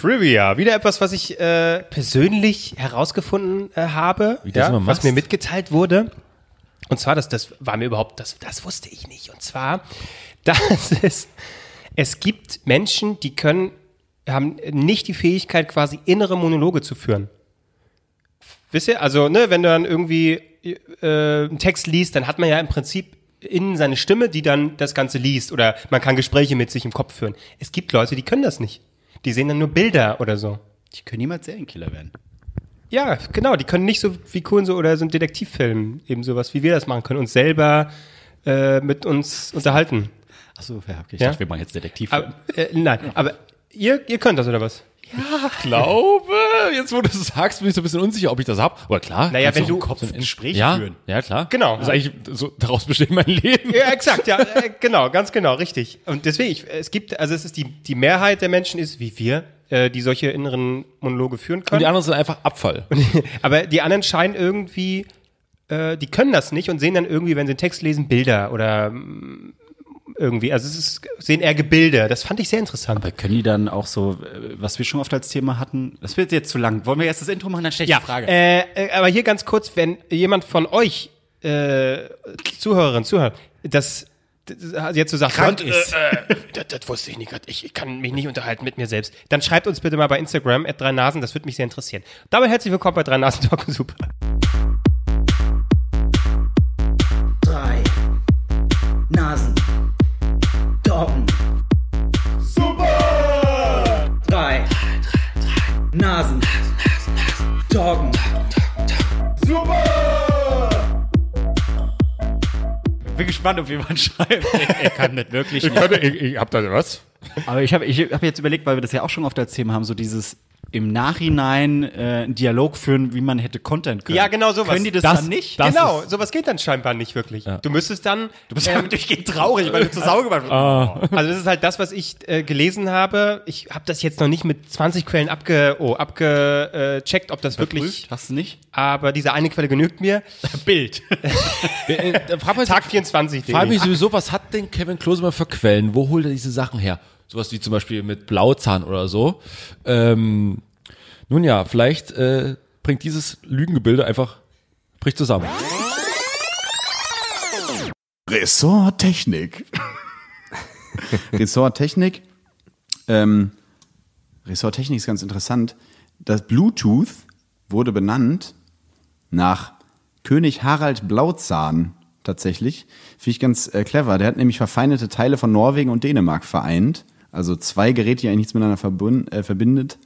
Trivia. Wieder etwas, was ich äh, persönlich herausgefunden äh, habe, ja, was machst. mir mitgeteilt wurde. Und zwar, das, das war mir überhaupt, das, das wusste ich nicht. Und zwar, dass es, es gibt Menschen, die können, haben nicht die Fähigkeit, quasi innere Monologe zu führen. Wisst ihr? Also, ne, wenn du dann irgendwie äh, einen Text liest, dann hat man ja im Prinzip innen seine Stimme, die dann das Ganze liest. Oder man kann Gespräche mit sich im Kopf führen. Es gibt Leute, die können das nicht. Die sehen dann nur Bilder oder so. Die können niemals Serienkiller werden. Ja, genau, die können nicht so wie cool so oder so ein Detektivfilm, eben sowas, wie wir das machen können, uns selber äh, mit uns unterhalten. Achso, ja, okay. Ich Ja? dachte, wir machen jetzt Detektiv. Aber, äh, nein, aber ihr, ihr könnt das oder was? Glaube, jetzt wo du es sagst, bin ich so ein bisschen unsicher, ob ich das hab. Aber klar. Naja, wenn du- Kopf ein Gespräch ja, führen. Ja, klar. Genau. Das ist eigentlich so, daraus besteht mein Leben. Ja, exakt, ja, äh, genau, ganz genau, richtig. Und deswegen, ich, es gibt, also es ist die, die Mehrheit der Menschen ist, wie wir, äh, die solche inneren Monologe führen Und können. die anderen sind einfach Abfall. Aber die anderen scheinen irgendwie, äh, die können das nicht und sehen dann irgendwie, wenn sie einen Text lesen, Bilder oder mm, irgendwie. Also es ist, sehen eher Gebilde. Das fand ich sehr interessant. Aber können die dann auch so, äh, was wir schon oft als Thema hatten, das wird jetzt zu lang. Wollen wir erst das Intro machen, dann stelle ich die Frage. Äh, äh, aber hier ganz kurz, wenn jemand von euch, äh, Zuhörerinnen, Zuhörer, das, das jetzt so sagt, Krank "Gott, ist." Äh, äh, das, das wusste ich nicht, Gott, ich, ich kann mich nicht unterhalten mit mir selbst. Dann schreibt uns bitte mal bei Instagram, at drei Nasen, das würde mich sehr interessieren. Dabei herzlich willkommen bei drei Nasen Talk Super. Nasen. Doggen. bin gespannt, ob jemand schreibt. Er kann nicht wirklich. Ich, könnte, ich, ich hab da was. Aber ich habe ich hab jetzt überlegt, weil wir das ja auch schon oft als Thema haben, so dieses im Nachhinein äh, einen Dialog führen, wie man hätte kontern können. Ja, genau sowas. Können die das, Das- dann nicht? das- genau, sowas geht dann scheinbar nicht wirklich. Du müsstest dann, du bist ja durchgehend traurig, weil du zu Sau gemacht hast. also das ist halt das, was ich äh, gelesen habe. Ich habe das jetzt noch nicht mit 20 Quellen abge, oh, abgecheckt, ob das wirklich, Prüft? Hast du nicht? aber diese eine Quelle genügt mir. Bild. Äh, Tag 24. frag mich sowieso, was hat denn Kevin Klose mal für Quellen? Wo holt er diese Sachen her? Sowas wie zum Beispiel mit Blauzahn oder so. Ähm, nun ja, vielleicht äh, bringt dieses Lügengebilde einfach, bricht zusammen. Ressort Technik. Ressort Technik. Ähm, Ressort Technik ist ganz interessant. Das Bluetooth wurde benannt nach König Harald Blauzahn tatsächlich. Finde ich ganz äh, clever. Der hat nämlich verfeindete Teile von Norwegen und Dänemark vereint. Also zwei Geräte, die eigentlich nichts miteinander verbund, äh, verbindet,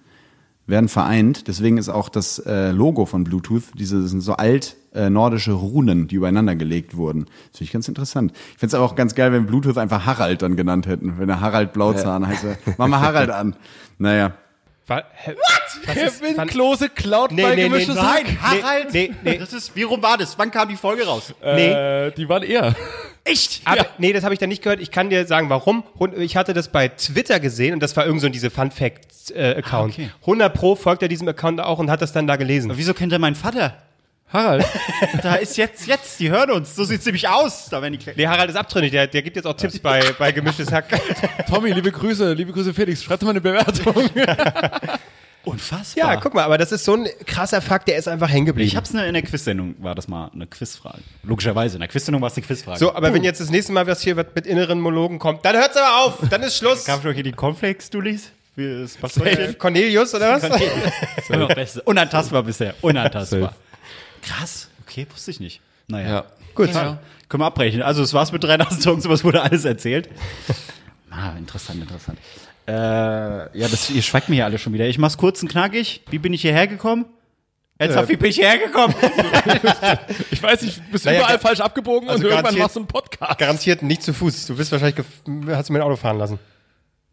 werden vereint. Deswegen ist auch das äh, Logo von Bluetooth, diese sind so alt äh, nordische Runen, die übereinander gelegt wurden. Das finde ich ganz interessant. Ich finde es aber auch ganz geil, wenn Bluetooth einfach Harald dann genannt hätten. Wenn er Harald Blauzahn heißt, er, mach mal Harald an. Naja. What? Was ist, Klose klaut Nee, nee, nee, nein. Harald. Nee, nee. Das ist, wie rum war das? Wann kam die Folge raus? nee. Äh, die waren eher. Echt? Aber, Nee, das habe ich da nicht gehört. Ich kann dir sagen, warum. Und Ich hatte das bei Twitter gesehen und das war irgend so diese Fun Fact äh, Account. Ah, okay. 100 Pro folgt er diesem Account auch und hat das dann da gelesen. Wieso kennt er meinen Vater? Harald. Da ist jetzt, jetzt, die hören uns. So sieht's nämlich aus. Da werden die Nee, Harald ist abtrünnig, der, der gibt jetzt auch Tipps bei, bei gemischtes Hack. Tommy, liebe Grüße, liebe Grüße Felix, schreibt mal eine Bewertung. Unfassbar. Ja, guck mal, aber das ist so ein krasser Fakt, der ist einfach hängen geblieben. Ich hab's ne, in der Quiz-Sendung, war das mal eine Quizfrage. Logischerweise, in der Quiz-Sendung war es eine Quizfrage. so, aber wenn jetzt das nächste Mal was hier mit inneren Monologen kommt, dann hört's aber auf, dann ist Schluss. Gab schon hier die das was Äh, Cornelius oder was? Immer beste. Unantastbar bisher. Unantastbar. Krass. Okay, wusste ich nicht. Naja. Ja. Gut. Ja. Können wir abbrechen. Also, es war's mit drei nassen Songs, sowas wurde alles erzählt. Ah, interessant, interessant. Äh, ja, das, ihr schweigt mir hier alle schon wieder. Ich mach's kurz und knackig. Wie bin ich hierher gekommen? Ernsthaft, wie bin ich hierher gekommen? Ich weiß nicht, du bist Naja, überall falsch abgebogen also und irgendwann machst du einen Podcast. Garantiert nicht zu Fuß. Du bist wahrscheinlich, gef- hast du mein Auto fahren lassen.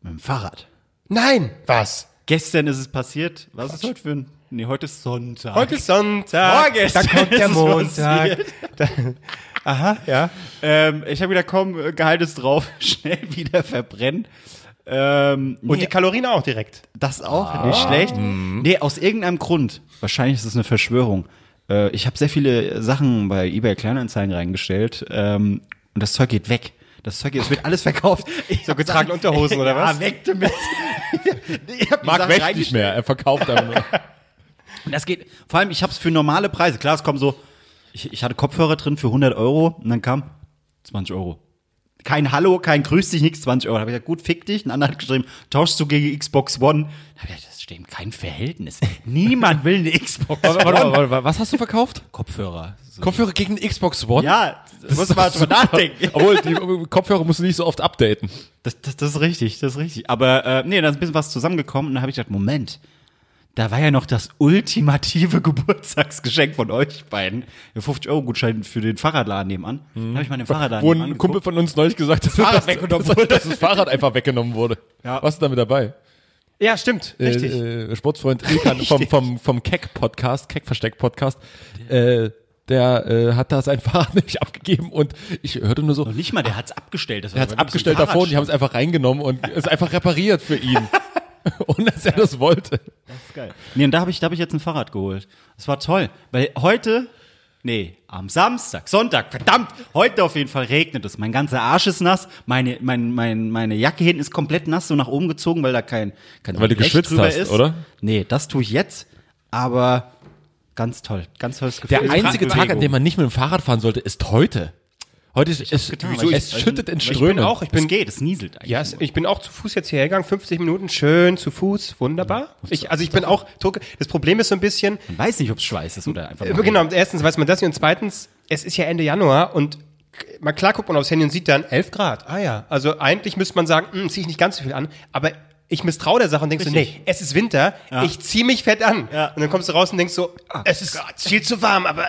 mit dem Fahrrad. Nein. Was? Gestern ist es passiert. Was ist heute für ein. Nee, heute ist Sonntag. Heute ist Sonntag. Vorgestern Da kommt der ist es Montag. Da, aha, ja. Ähm, ich habe wieder komm, äh, Gehalt ist drauf, schnell wieder verbrennen. Ähm, Und nee, die Kalorien auch direkt. das auch nicht schlecht. Nee, aus irgendeinem Grund. Wahrscheinlich ist es eine Verschwörung. Äh, ich habe sehr viele Sachen bei eBay Kleinanzeigen reingestellt ähm, und das Zeug geht weg. Das Zeug, es wird alles verkauft. So getragene Unterhosen oder was? Ja, weg damit. ich die Marc Sachen wäscht nicht mehr, er verkauft einfach nur. Und das geht, vor allem, ich habe es für normale Preise. Klar, es kommen so, ich, ich hatte Kopfhörer drin für 100 Euro und dann kam 20 Euro. Kein Hallo, kein Grüß dich, nichts, 20 Euro. Da habe ich gesagt, gut, fick dich. Ein anderer hat geschrieben, tauschst du gegen Xbox One? Da habe ich gesagt, das steht in keinem Verhältnis. Niemand will eine Xbox Warte, One. warte, warte, was hast du verkauft? Kopfhörer. So. Kopfhörer gegen Xbox One? Ja, das muss man drüber nachdenken. Obwohl, die Kopfhörer musst du nicht so oft updaten. Das, das, das ist richtig, das ist richtig. Aber äh, nee, da ist ein bisschen was zusammengekommen und dann habe ich gedacht, Moment, da war ja noch das ultimative Geburtstagsgeschenk von euch beiden. Der 50-Euro-Gutschein für den Fahrradladen nebenan. Dann habe ich mal den Fahrradladen Wo ein Kumpel von uns neulich gesagt hat, dass, dass, dass das Fahrrad einfach weggenommen wurde. Ja. Was ist damit dabei? Ja, stimmt. Richtig. Äh, äh, Sportsfreund Ilkan vom, vom, vom Keck-Podcast, Keck-Versteck-Podcast, äh, der äh, hat da sein Fahrrad nämlich abgegeben und ich hörte nur so, Noch nicht mal, der hat's abgestellt. Das er hat es abgestellt davor und die haben es einfach reingenommen und es einfach repariert für ihn. Ohne dass er das wollte. geil. Nee, und da habe ich, da hab ich jetzt ein Fahrrad geholt. Das war toll. Weil heute, nee, am Samstag, Sonntag, verdammt, heute auf jeden Fall regnet es. Mein ganzer Arsch ist nass, meine, mein, mein, meine Jacke hinten ist komplett nass, so nach oben gezogen, weil da kein, kein Weil du geschwitzt drüber hast, oder? Nee, das tue ich jetzt, aber ganz toll, ganz tolles Gefühl. Der einzige Tag, an dem man nicht mit dem Fahrrad fahren sollte, ist heute. Heute ist es, Wieso? es Ich- schüttet in Ich bin Strömen. auch, ich es bin, geht, es nieselt eigentlich. ja, es- ich bin auch zu Fuß jetzt hierher gegangen, 50 Minuten, schön zu Fuß, wunderbar. Ich, also ich bin auch, das Problem ist so ein bisschen, Man weiß nicht, ob es Schweiß ist oder einfach Äh, Genau, erstens weiß man das nicht und zweitens, es ist ja Ende Januar und mal klar guckt man aufs Handy und sieht dann 11 Grad. Ah ja, also eigentlich müsste man sagen, hm, ziehe ich nicht ganz so viel an, aber ich misstraue der Sache und denke so, nee, es ist Winter, ich ziehe mich fett an. Ja. Und dann kommst du raus und denkst so, es ist viel zu warm, aber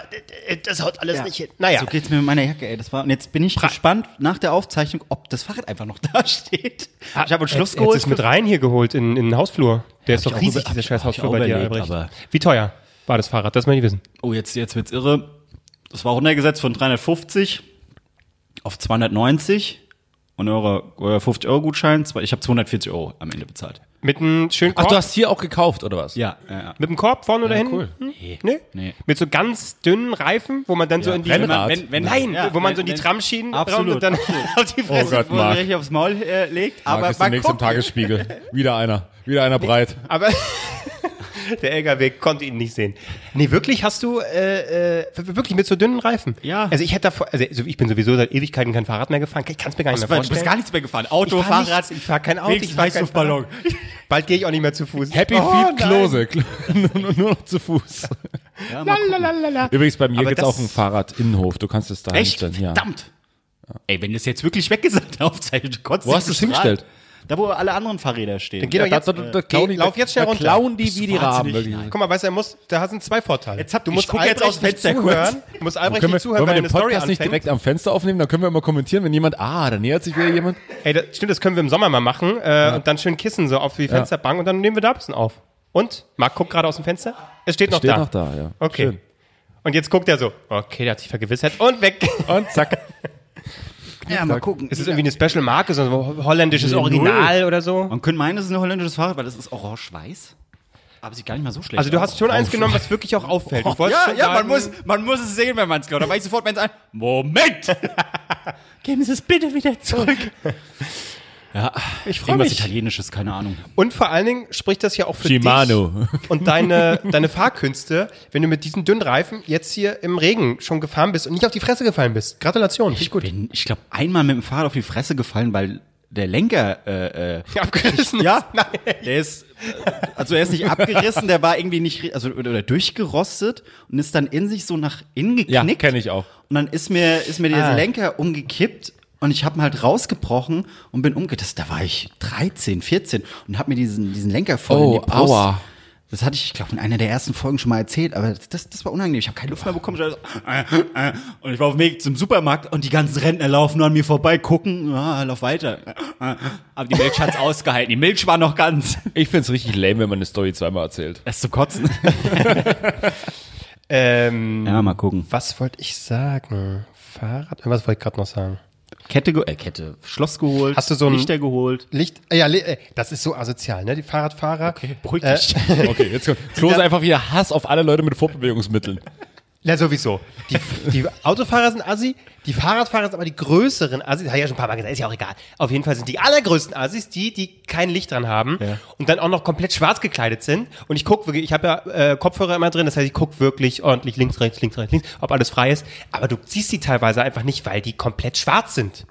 äh, das haut alles nicht hin. Naja, So geht's mir mit meiner Jacke, ey. Das war, und jetzt bin ich gespannt nach der Aufzeichnung, ob das Fahrrad einfach noch da steht. Ich habe einen Schluss Jetzt- geholt. Jetzt ist mit rein hier geholt in, in den Hausflur. Der ist ich doch riesig, dieser scheiß hab Hausflur bei dir, überlegt, Albrecht. aber- Wie teuer war das Fahrrad? Das möchte ich wissen. Oh, jetzt, jetzt wird's irre. Das war runtergesetzt von 350 auf 290 und eure, euer 50-Euro-Gutschein, zwei- ich habe 240 Euro am Ende bezahlt. Mit einem schönen Ach, Korb? du hast hier auch gekauft, oder was? Ja, ja, ja. mit dem Korb vorne oder hinten? cool. Hm? Nee. Nee? Nee. Mit so ganz dünnen Reifen, wo man dann so in die Rennrad. Wenn- wenn- Nein, ja, wo man wenn- so in die Tramschienen Absolut, und dann auf die Fresse. Oh Gott, Wo man Marc. richtig aufs Maul äh, legt. Aber Aber ist demnächst im. Tagesspiegel. Wieder einer. Wieder einer breit. Aber der LKW konnte ihn nicht sehen. Nee, wirklich hast du äh, äh, wirklich mit so dünnen Reifen? Ja. Also ich hätte davor, also ich bin sowieso seit Ewigkeiten kein Fahrrad mehr gefahren. Ich kann es mir gar nicht mehr Du vorstellen. bist gar nichts mehr gefahren. Auto, ich fahr Fahrrad. nichts, ich fahr kein Auto, ich fahr kein Weißluftballon. Bald gehe ich auch nicht mehr zu Fuß. Happy Oh, Feet. Klose. nur, nur noch zu Fuß. Ja. Lalalala. Übrigens, bei mir gibt's das- auch einen Fahrradinnenhof. Du kannst es da Echt? hinstellen. Ja. Verdammt. Ey, wenn das jetzt wirklich weg ist an der Aufzeichnung, du konntest Wo hast du's bestrahlen. hingestellt? Da, wo alle anderen Fahrräder stehen. Dann geh doch da- jetzt, da- da klauen die- lauf jetzt schnell da runter. klauen die wie die Raben. Guck mal, weißt du, er muss, da sind zwei Vorteile. Jetzt hab- du ich musst guck jetzt Albrecht aus dem Fenster nicht zuhören. Du musst Albrecht Können wir, nicht zuhören, wollen wir wenn den Podcast nicht anfängt. direkt am Fenster aufnehmen? Dann können wir immer kommentieren, wenn jemand, ah, da nähert sich wieder jemand. Ey, das, stimmt, das können wir im Sommer mal machen äh, und dann schön kissen so auf die Fensterbank und dann nehmen wir da ein bisschen auf. Und? Marc guckt gerade aus dem Fenster. Es steht noch Steht da. noch da, ja. Okay. Schön. Und jetzt guckt er so. Okay, der hat sich vergewissert und weg. Und zack. Ja, mal gucken. Ist es irgendwie eine Special Marke, so ein holländisches Original oder so? Man könnte meinen, es ist ein holländisches Fahrrad, weil das ist orange-weiß. Aber sieht gar nicht mal so schlecht Also du aus. hast schon eins genommen, was wirklich auch auffällt. Ja, ja, man muss, man muss es sehen, wenn man es glaubt. Da war ich sofort, wenn es ein. Moment! Geben Sie es bitte wieder zurück. ja, Ich freu irgendwas mich. Italienisches, keine Ahnung. Und vor allen Dingen spricht das ja auch für Shimano. dich und deine, deine Fahrkünste, wenn du mit diesen dünnen Reifen jetzt hier im Regen schon gefahren bist und nicht auf die Fresse gefallen bist. Gratulation, ich gut. Bin, ich glaube, einmal mit dem Fahrrad auf die Fresse gefallen, weil der Lenker, äh, äh, Abgerissen ist. ja, Nein. der ist, also er ist nicht abgerissen, der war irgendwie nicht, also oder durchgerostet und ist dann in sich so nach innen Ja, geknickt. kenne ich auch. Und dann ist mir, ist mir dieser Ah. Lenker umgekippt und ich habe ihn halt rausgebrochen und bin umgekippt. Da war ich 13, 14 und habe mir diesen, diesen Lenker voll Oh, in die Brust. aua. Das hatte ich, ich glaube, in einer der ersten Folgen schon mal erzählt, aber das, das war unangenehm. Ich habe keine Luft mehr bekommen. Ich war so, äh, äh, Und ich war auf dem Weg zum Supermarkt und die ganzen Rentner laufen nur an mir vorbei, gucken, ja, lauf weiter. Äh. Aber die Milch hat's ausgehalten. Die Milch war noch ganz. Ich find's richtig lame, wenn man eine Story zweimal erzählt. Das ist zu kotzen. Ähm, Ja, mal gucken. Was wollte ich sagen? Fahrrad? Was wollte ich gerade noch sagen? Kette, äh, Kette, Schloss geholt. Hast du so ein- Lichter geholt. Licht, äh, ja, äh, das ist so asozial, ne? Die Fahrradfahrer. Okay, beruhig Äh, dich. Okay, jetzt kommt. Klose einfach wieder Hass auf alle Leute mit Fortbewegungsmitteln. Ja, sowieso. Die, die Autofahrer sind Assi, die Fahrradfahrer sind aber die größeren Assis. Habe ich ja schon ein paar Mal gesagt, ist ja auch egal. Auf jeden Fall sind die allergrößten Assis die, die kein Licht dran haben und dann auch noch komplett schwarz gekleidet sind. Und ich gucke wirklich, ich habe ja äh, Kopfhörer immer drin, das heißt, ich gucke wirklich ordentlich links, rechts, links, rechts, links, ob alles frei ist. Aber du siehst die teilweise einfach nicht, weil die komplett schwarz sind.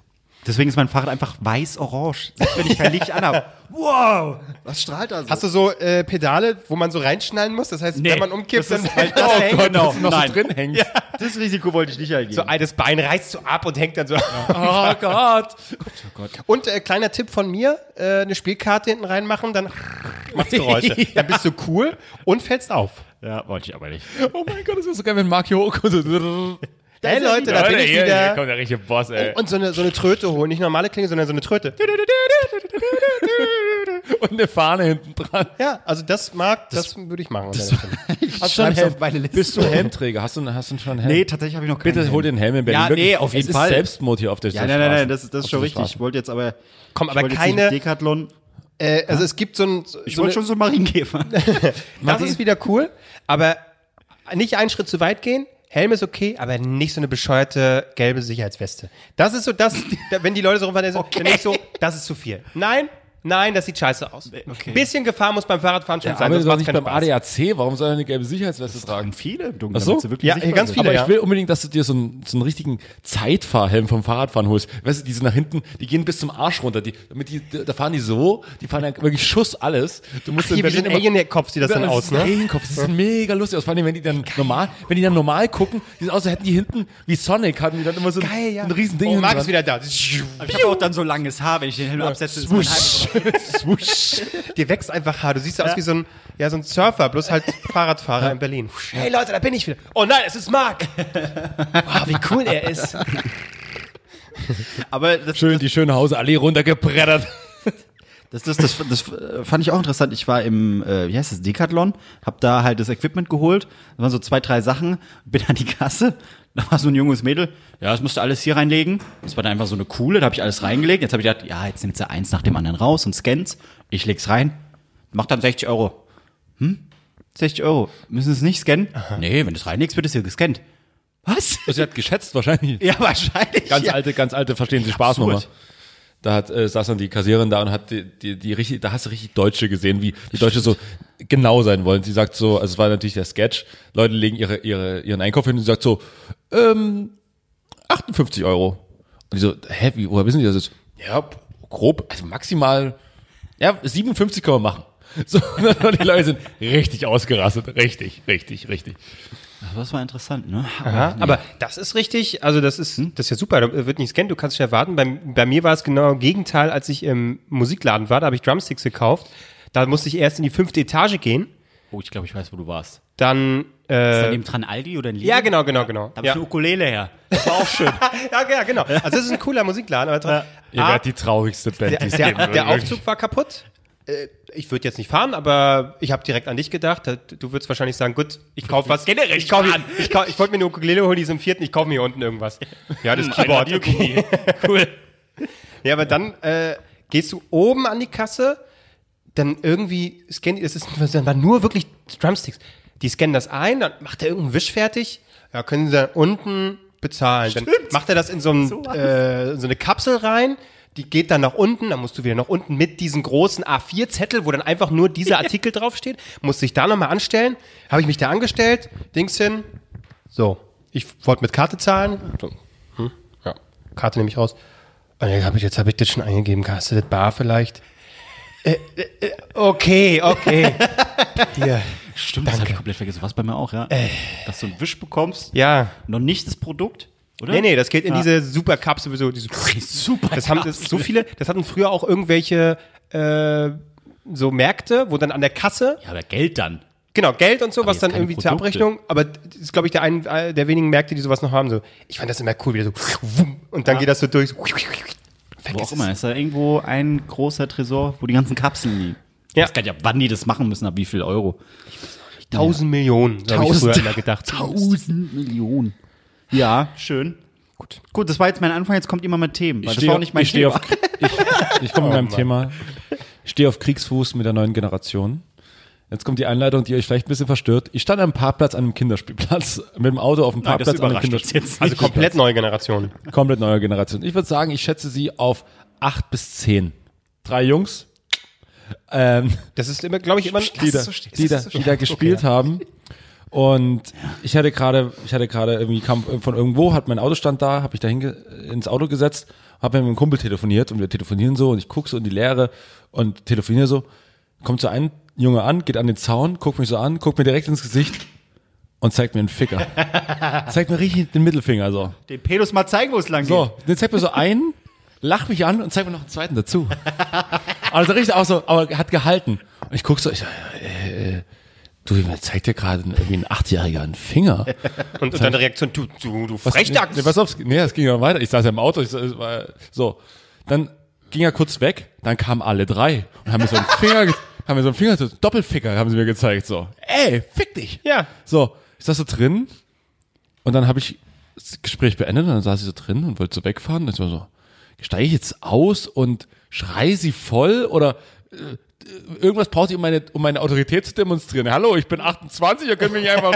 Deswegen ist mein Fahrrad einfach weiß-orange. Selbst wenn ich kein Licht anhabe. Wow! Was strahlt da so? Hast du so äh, Pedale, wo man so reinschnallen muss? Das heißt, wenn man umkippt, das dann ist, weil das hängt genau. noch Nein. so drin hängt. Ja, das Risiko wollte ich nicht eingehen. so das Bein reißt so ab und hängt dann so. Oh Gott. Und äh, kleiner Tipp von mir, äh, eine Spielkarte hinten reinmachen, dann macht's Geräusche. Dann bist du cool und fällst auf. ja, wollte ich aber nicht. Oh mein Gott, das ist so geil, wenn Mark hier hochkommt. So, Hey Leute, da bin ich hier, hier wieder. kommt der richtige Boss, ey. Und so eine, so eine Tröte holen. Nicht normale Klinge, sondern so eine Tröte. Und eine Fahne hinten dran. Ja, also das mag, das, würde ich machen. Stelle. Hast du einen schreib's Helm? auf meine Liste. Bist du Helmträger? Hast du, hast du schon einen Helm? Nee, tatsächlich habe ich noch keinen Bitte hol dir einen Helm in Berlin. Ja, Wirklich, nee, auf jeden es Fall. ist Selbstmord hier auf der Ja, nein, nein, nein, das, ist- das ist schon richtig. Straße. Ich wollte jetzt aber. Komm, aber keine. Decathlon. Äh, also es gibt so ein. So Ich wollte schon so einen Marienkäfer. das ist wieder cool, aber nicht einen Schritt zu weit gehen. Helm ist okay, aber nicht so eine bescheuerte gelbe Sicherheitsweste. Das ist so das, wenn die Leute so rumfahren, dann denke ich so, das ist zu viel. Nein, nein, das sieht scheiße aus. Okay. Bisschen Gefahr muss beim Fahrradfahren schon Ja, sein, aber doch macht's nicht beim Spaß. ADAC. Warum soll er eine gelbe Sicherheitsweste tragen? Viele im Dunkeln. Ach so. Ja, ganz sind. viele. Aber ja. ich will unbedingt, dass du dir so einen, so einen richtigen Zeitfahrhelm vom Fahrradfahren holst. Weißt du, die sind nach hinten, die gehen bis zum Arsch runter. Die, damit die, da fahren die so, die fahren ja wirklich Schuss alles. Du musst in Hier wie so ein Berlin immer- Alien-Kopf sieht das dann aus, ne? Alienkopf. Das sieht mega lustig aus. Vor allem, wenn die dann normal, wenn die dann normal gucken, sieht es aus, als hätten die hinten, wie Sonic, hatten die dann immer so ein, Geil, ja. ein riesen Ding Oh, hinten Marc ist wieder da. Ich habe auch dann so langes Haar, wenn ich den Helm absetze. Swoosh. Dir wächst einfach Haar. Du siehst aus wie so ein, ja, so ein Surfer, bloß halt Fahrradfahrer in Berlin. Hey Leute, da bin ich wieder. Oh nein, es ist Marc. Wow, wie cool er ist. Aber das, Schön die schöne Hausallee runtergebreddert. Das, das, das, das äh, fand ich auch interessant. Ich war im, äh, wie heißt das, Decathlon, hab da halt das Equipment geholt. Da waren so zwei, drei Sachen, bin an die Kasse. Da war so ein junges Mädel. Ja, das musst du alles hier reinlegen. Das war dann einfach so eine coole, da habe ich alles reingelegt. Jetzt habe ich gedacht, ja, jetzt nimmt sie eins nach dem anderen raus und scannt. Ich leg's rein. Macht dann 60 Euro. Hm? 60 Euro. Müssen Sie es nicht scannen? Nee, wenn du es reinlegst, wird es hier gescannt. Was? Sie hat geschätzt wahrscheinlich. Ja, wahrscheinlich. Ganz ja. alte, ganz alte, verstehen Sie Spaßnummer. Absurd. Da hat, äh, saß dann die Kassiererin da und hat die, die, die richtig, da hast du richtig Deutsche gesehen, wie die Deutsche so genau sein wollen. Sie sagt so, also es war natürlich der Sketch, Leute legen ihre, ihre, ihren Einkauf hin und sie sagt so, ähm, 58 Euro. Und die so, hä, wie, woher wissen die das jetzt? Ja, grob, also maximal, ja, 57 können wir machen. So, und die Leute sind richtig ausgerastet. Richtig, richtig, richtig. Das war interessant, ne? Aha, aber das ist richtig, also das ist, das ist ja super, da wird nicht scannen, du kannst dich erwarten. Bei, bei mir war es genau im Gegenteil, als ich im Musikladen war, da habe ich Drumsticks gekauft. Da musste ich erst in die fünfte Etage gehen, Oh, ich glaube, ich weiß, wo du warst. dann, Ist äh, da neben dran Aldi oder ein Lidl? ja, genau, genau, genau. Da habe Ja. ich eine Ukulele her. Das war auch schön. ja, ja, genau. Also das ist ein cooler Musikladen, aber tra- Ihr A, werdet die traurigste Band, die der, es der, geben der wird. Aufzug war kaputt. Äh, Ich würde jetzt nicht fahren, aber ich habe direkt an dich gedacht. Da- Du würdest wahrscheinlich sagen, gut, ich kaufe was. Generell ich kauf, ich, kauf, ich wollte mir eine Ukulele holen, die ist im vierten, ich kaufe mir hier unten irgendwas. Ja, das Keyboard. Okay. cool. Ja, aber dann äh, gehst du oben an die Kasse, dann irgendwie scannen, es ist dann waren nur wirklich Drumsticks. Die scannen das ein, dann macht er irgendeinen Wisch fertig. Ja, können sie dann unten bezahlen. Dann macht er das in so, ein, äh, so eine Kapsel rein. Die geht dann nach unten, dann musst du wieder nach unten mit diesen großen A4-Zettel, wo dann einfach nur dieser Artikel draufsteht. Musst dich da nochmal anstellen. Habe ich mich da angestellt, Dings hin. So, ich wollte mit Karte zahlen. Hm, ja, Karte nehme ich raus. Und dann hab ich, jetzt habe ich das schon eingegeben. Hast du das bar vielleicht? Äh, äh, äh, okay, okay. Hier. Stimmt, das habe ich komplett vergessen. Was bei mir auch, ja. Dass du einen Wisch bekommst. Ja. Noch nicht das Produkt, oder? Nee, nee, das geht in Ja. diese Superkapsel, so diese Super. Das haben das, so viele, das hatten früher auch irgendwelche äh, so Märkte, wo dann an der Kasse, Ja, aber Geld dann. genau, Geld und so, was jetzt dann irgendwie zur Produkte. Abrechnung, aber das ist, glaube ich, der einen äh, der wenigen Märkte, die sowas noch haben. So. Ich fand das immer cool, wieder so und dann geht das so durch. Wo Vergiss auch immer. Ist da irgendwo ein großer Tresor, wo die ganzen Kapseln liegen? Ja. Ich weiß gar nicht, ab wann die das machen müssen, ab wie viel Euro. Tausend Millionen, so habe ich früher immer gedacht. Tausend Millionen. Ja, schön. Gut. Gut, das war jetzt mein Anfang, jetzt kommt immer mit Themen. Weil das war auch nicht mein ich stehe Thema. auf, ich, ich komme mit meinem Thema. Ich stehe auf Kriegsfuß mit der neuen Generation. Jetzt kommt die Einleitung, die euch vielleicht ein bisschen verstört. Ich stand am Parkplatz an einem Kinderspielplatz mit dem Auto auf dem Nein, das Parkplatz an einem Kinderspielplatz. jetzt Also komplett neue Generation. Komplett neuer Generation. Ich würde sagen, ich schätze sie auf acht bis zehn. Drei Jungs, ähm, Das ist immer, glaube ich, immer die, da, die, da, die da gespielt haben. Und ich hatte gerade, ich hatte gerade irgendwie kam von irgendwo, hat mein Auto stand da, habe ich da ins Auto gesetzt, habe mit einem Kumpel telefoniert und wir telefonieren so und ich guck so in die Leere und telefoniere so, kommt so ein Junge an, geht an den Zaun, guckt mich so an, guckt mir direkt ins Gesicht und zeigt mir einen Ficker. zeigt mir richtig den Mittelfinger so. Den Pedos mal zeigen, wo es lang So, den zeigt mir so einen, lacht mich an und zeigt mir noch einen zweiten dazu. Also richtig auch so, aber hat gehalten. Und ich guck so, ich, äh, äh, du, zeigt dir gerade irgendwie ein Achtjähriger einen Finger. Und, und deine Reaktion, du, du, du Was- Frechdachs. Nee, pass auf, nee, es ging ja weiter. Ich saß ja im Auto, ich, es war, so. Dann ging er kurz weg, dann kamen alle drei und haben mir so einen Finger, ge- haben mir so einen Finger, so Doppelficker haben sie mir gezeigt, so. Ey, fick dich. Ja. So, ich saß so drin und dann habe ich das Gespräch beendet und dann saß ich so drin und wollte so wegfahren. Und ich war so, steige ich jetzt aus und schrei sie voll oder äh, irgendwas braucht ihr, um meine, um meine Autorität zu demonstrieren. Hallo, ich bin 28, ihr könnt mich einfach,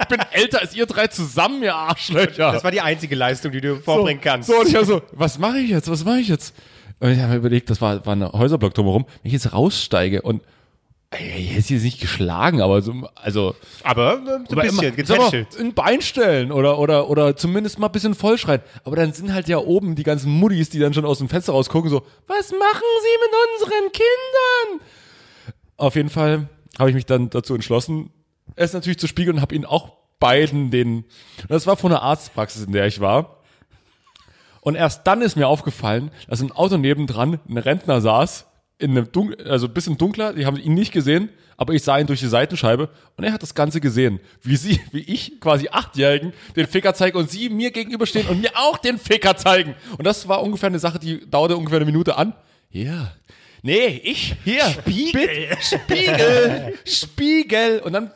ich bin älter als ihr drei zusammen, ihr Arschlöcher. Das war die einzige Leistung, die du vorbringen kannst. So, und ich war so, was mache ich jetzt, was mache ich jetzt? Und ich habe mir überlegt, das war, war ein Häuserblock drumherum, wenn ich jetzt raussteige und ich hätte sie jetzt nicht geschlagen, aber so, also Aber äh, so ein bisschen, getätschelt. ein Bein stellen oder, oder, oder zumindest mal ein bisschen vollschreien. Aber dann sind halt ja oben die ganzen Muddis, die dann schon aus dem Fenster rausgucken, so, was machen Sie mit unseren Kindern? Auf jeden Fall habe ich mich dann dazu entschlossen, es natürlich zu spiegeln und habe ihnen auch beiden den, das war von einer Arztpraxis, in der ich war. Und erst dann ist mir aufgefallen, dass im Auto nebendran ein Rentner saß, in einem Dun also ein bisschen dunkler, die haben ihn nicht gesehen, aber ich sah ihn durch die Seitenscheibe und er hat das Ganze gesehen, wie sie, wie ich quasi Achtjährigen den Ficker zeige und sie mir gegenüberstehen und mir auch den Ficker zeigen. Und das war ungefähr eine Sache, die dauerte ungefähr eine Minute an. Ja. Nee, ich, hier. Spiegel. Spiegel. Spiegel. Und dann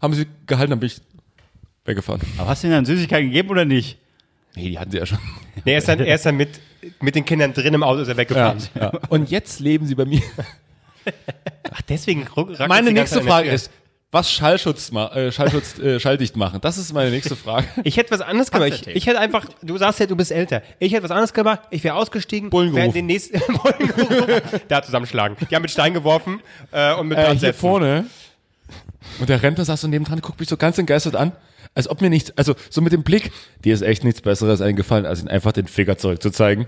haben sie gehalten, dann bin ich weggefahren. Aber hast du ihnen dann Süßigkeiten gegeben oder nicht? Nee, die hatten sie ja schon. Nee, er ist dann, er ist dann mit, mit den Kindern drin im Auto ist er Ja, weggefahren. ja. Und jetzt leben sie bei mir. Ach, deswegen Meine nächste Frage ist, was Schallschutz, äh, Schallschutz äh, schalldicht machen? Das ist meine nächste Frage. Ich hätte was anderes gemacht. Ich, ich hätte einfach, du sagst ja, du bist älter. Ich hätte was anderes gemacht. Ich wäre ausgestiegen. Bullen gerufen. den nächsten Bullen. Da zusammenschlagen. Die haben mit Stein geworfen äh, und mit Äh, hier vorne. Und der Rentner saß so nebendran, guckt mich so ganz entgeistert an, als ob mir nichts, also so mit dem Blick, dir ist echt nichts Besseres eingefallen, als ihn einfach den Finger zurückzuzeigen.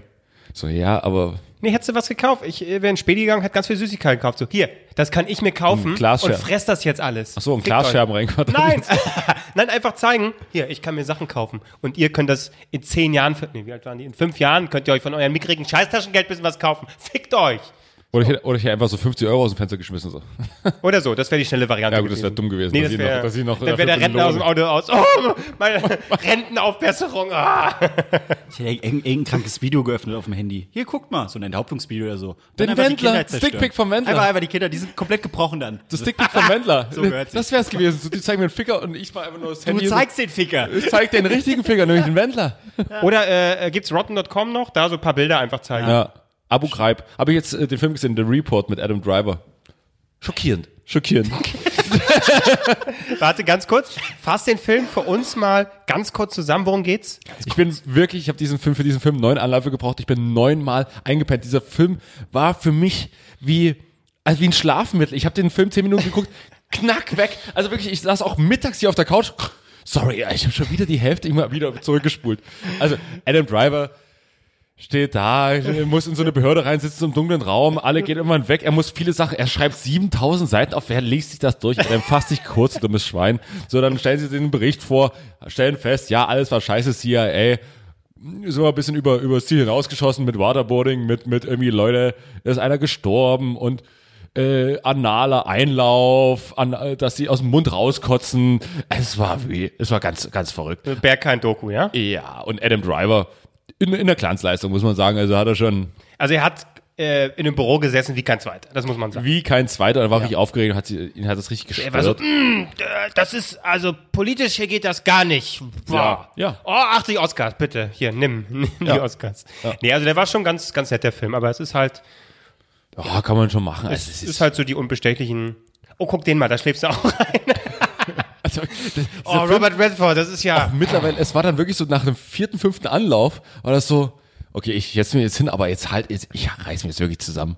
So, ja, aber Nee, hättest du was gekauft? Ich äh, wäre in Spedi gegangen, hätte ganz viel Süßigkeiten gekauft. So, hier, das kann ich mir kaufen und fress das jetzt alles. ach so, ein Glasscherben euch. reingequatscht. Nein, nein, einfach zeigen. Hier, ich kann mir Sachen kaufen. Und ihr könnt das in zehn Jahren, nee, wie alt waren die? In fünf Jahren könnt ihr euch von eurem mickrigen Scheißtaschengeld ein bisschen was kaufen. Fickt euch. Oder ich, hätte- oder ich hätte einfach so 50 Euro aus dem Fenster geschmissen. So. Oder so, das wäre die schnelle Variante. Ja, gut, das wäre dumm gewesen, Nee, dass das ich noch- wäre, dass ich noch dann wäre der Rentner aus dem. Auto aus. Oh, meine Rentenaufbesserung. Ah. Ich hätte irgendein, krankes Video geöffnet auf dem Handy. Hier, guckt mal, so ein Enthauptungsvideo oder so. Den einfach die Wendler, Kinder zerstören. Stickpick vom Wendler. Einfach, einfach die Kinder, die sind komplett gebrochen dann. Das Stickpick vom Wendler. So das wär's gewesen. So, die zeigen mir einen Ficker und ich mal einfach nur das Du Handy. zeigst den Ficker. ich zeig den richtigen Finger, nämlich den Wendler. Oder äh, gibt's rotten.com noch? Da so ein paar Bilder einfach zeigen. Ja. Abu Ghraib. Habe ich jetzt äh, den Film gesehen, The Report mit Adam Driver. Schockierend. Schockierend. Warte, ganz kurz. Fass den Film für uns mal ganz kurz zusammen. Worum geht's? Ich bin wirklich, ich habe diesen Film für diesen Film neun Anläufe gebraucht. Ich bin neunmal eingepennt. Dieser Film war für mich wie, also wie ein Schlafmittel. Ich habe den Film zehn Minuten geguckt, knack weg. Also wirklich, ich saß auch mittags hier auf der Couch. Sorry, ich habe schon wieder die Hälfte immer wieder zurückgespult. Also Adam Driver steht da, muss in so eine Behörde rein, sitzt so einem dunklen Raum, alle gehen irgendwann weg, er muss viele Sachen, er schreibt 7000 Seiten auf, wer liest sich das durch? Er fasst sich kurz, dummes Schwein. So, dann stellen sie den Bericht vor, stellen fest, ja, alles war scheiße, CIA, wir ein bisschen über, über das Ziel hinausgeschossen mit Waterboarding, mit, mit irgendwie Leute, da ist einer gestorben und äh, analer Einlauf, an, äh, dass sie aus dem Mund rauskotzen. Es war wie, es war ganz, ganz verrückt. Bergkein Doku, ja? Ja, und Adam Driver in, in der Glanzleistung, muss man sagen. Also hat er schon Also er hat äh, in einem Büro gesessen wie kein zweiter. Das muss man sagen. wie kein zweiter, er war richtig aufgeregt und hat sie, ihn hat das richtig Er war so, gestört. "Mm, das ist, also politisch hier geht das gar nicht. Boah. Ja, ja. Oh, 80 Oscars, bitte. Hier, nimm, nimm die Ja. Oscars. Nee, also der war schon ganz, ganz nett, der Film. Aber es ist halt, Ja, kann man schon machen. Also, es ist halt so die unbestechlichen. Oh, guck den mal, da schläfst du auch rein. Also, Oh, Robert Redford, das ist ja. mittlerweile, es war dann wirklich so nach einem vierten, fünften Anlauf, war das so, okay, ich setze mir jetzt hin, aber jetzt halt, jetzt, ich reiß mir jetzt wirklich zusammen.